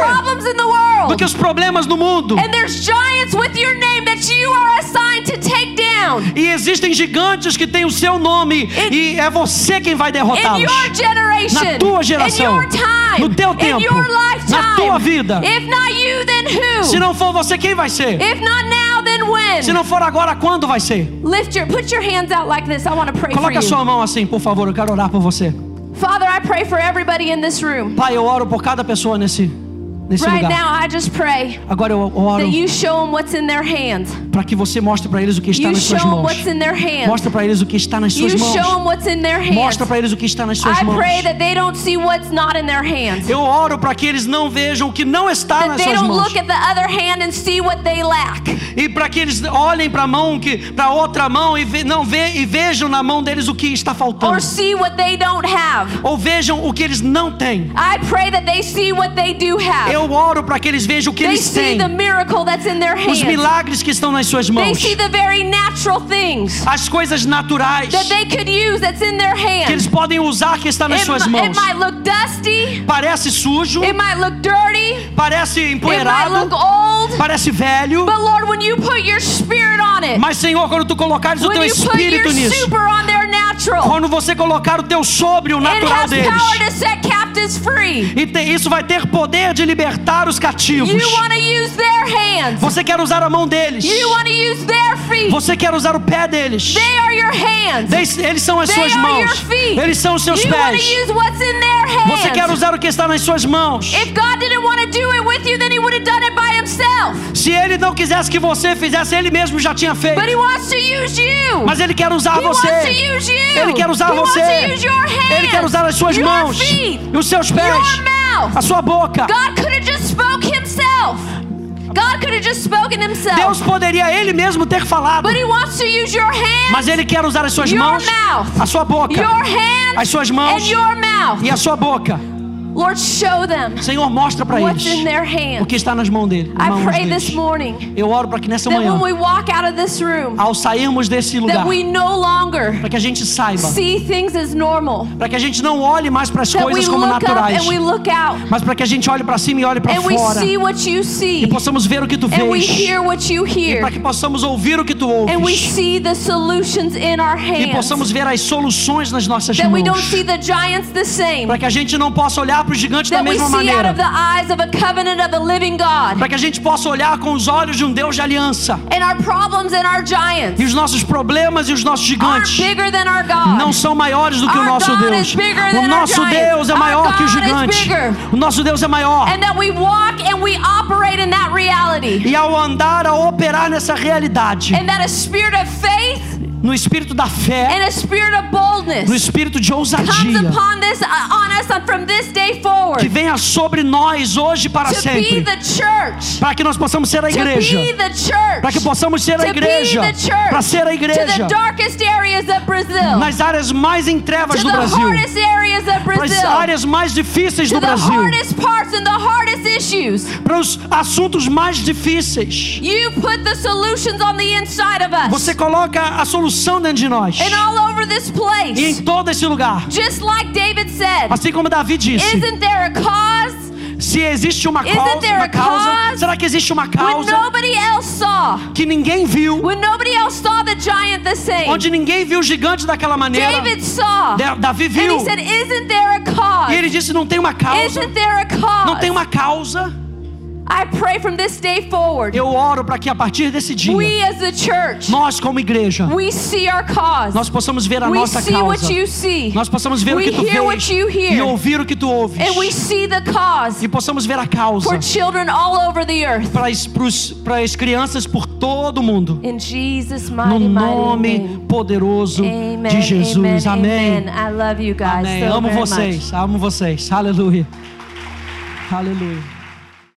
do que os problemas no mundo. And there's giants with your name that you are assigned to take down. E existem gigantes que têm o seu nome e é você quem vai In derrotá-los. Na tua in geração, your time, no teu in tempo, your lifetime. na tua vida. If not you, then who? Se não for você, quem vai ser? If not now, then when? Se não for agora, quando vai ser? Lift your, put your hands out like this. I want to pray for Coloque a you. sua mão assim, por favor, eu quero orar por você. Father, I pray for everybody in this room. Pai, eu oro por cada pessoa nesse, nesse Right lugar. now, I just pray Agora eu oro that you show them what's in their hands. para que você mostre para eles o que está You nas suas mãos. what's in their hands. Mostra para eles o que está nas You suas them mãos. Mostra para eles o que está nas suas I mãos. pray that they don't see what's not in their hands. Eu oro para que eles não vejam o que não está That nas they suas don't mãos. look at the other hand and see what they lack. E para que eles olhem para a mão que para outra mão e ve, não ve, e vejam na mão deles o que está faltando. Or see what they don't have. Ou vejam o que eles não têm. I Eu oro para que eles vejam o que eles têm. the miracle that's in their Os milagres que estão nas suas They mãos. see the very natural things As coisas naturais that they could use that's in their que eles podem usar que está nas It, suas mãos. might look dusty. Parece sujo, It might look dirty. parece It might look empoeirado, old. parece velho. But Lord, when you put your spirit on it, Mas Senhor, quando tu colocares o when teu put your espírito nisso, super on their natural, quando você colocar o teu sobre o natural deles, e te- isso vai ter poder de libertar os cativos. You want to use their hands. Você quer usar a mão deles. You want to use their feet. Você quer usar o pé deles. They are your hands. Eles, eles são as They suas are your mãos. feet. Eles são os seus you want pés. to use what's in their hands. Você quer usar o que está nas suas mãos. If God didn't want to do it with you, then He would have done it by Himself. Se ele não quisesse que você fizesse, ele mesmo já tinha feito. But He wants to use you. Mas ele quer usar he wants to você. use you. Ele quer usar he você. Wants to use your hands, Ele quer usar as suas your mãos feet, e os seus pés, a sua boca. God could have just spoke Himself. God could have just spoken Himself. Deus poderia ele mesmo ter falado, but He wants to use your hands, mas ele quer usar as suas your mãos, mouth, a sua boca your hands, as suas mãos and your mouth. e a sua boca. Lord, show them Senhor, mostra para what's eles in their o que está nas mãos deles. this morning Eu oro para que nessa manhã, when we walk out of this room, ao sairmos desse lugar, that we no longer para que a gente saiba, see things as normal. para que a gente não olhe mais para as coisas como naturais, and we look out mas para que a gente olhe para cima e olhe para and we fora see what you see e possamos ver o que tu and we vês. hear what you E hear para que possamos ouvir o que tu and we ouves. see the solutions in our E hands. possamos ver as soluções nas nossas That we don't mãos. see the giants the same. Para que a gente não possa olhar para os gigantes da mesma maneira. Para que a gente possa olhar com os olhos de um Deus de aliança. And our problems and our E os nossos problemas e os nossos gigantes não são maiores do que o nosso Deus. bigger O nosso. Deus é maior que o gigante. O nosso Deus é maior. And that we walk and we operate in that reality. E ao andar, a operar nessa realidade, No espírito da fé, no espírito de comes ousadia, upon this uh, on us on- from this day que forward venha sobre nós hoje para to be sempre, the church. para que nós possamos ser a To igreja, church. para que possamos ser a igreja, church. para ser a igreja the darkest areas of Brazil. nas áreas mais em trevas do Brasil, hardest areas of para as Brazil. áreas mais difíceis do Brasil, para os assuntos mais difíceis. You put the solutions on the inside of us. Você coloca a solução dentro de nós and all over this e em place. todo esse lugar. Just like David said. Assim como Davi disse, Isn't there a cause se existe uma causa, uma causa, será que existe uma causa saw? que ninguém viu, onde ninguém viu o gigante daquela maneira? David saw. Da- Davi viu. said? E ele disse: não tem uma causa, não tem uma causa. Eu oro para que a partir desse dia, we as the church, nós como igreja, we see our cause. nós possamos ver a we nossa see causa. what you see. Nós possamos ver o que tu hear vês what you hear. e ouvir o que tu ouves. And we see the cause E possamos ver a causa for children all over the earth. para as, crianças por todo o mundo. In Jesus' No mighty, mighty nome name. poderoso Amen, de Jesus. Amém. amen. I love you guys Amém. so Amo vocês. much. Amo vocês. Aleluia. Aleluia.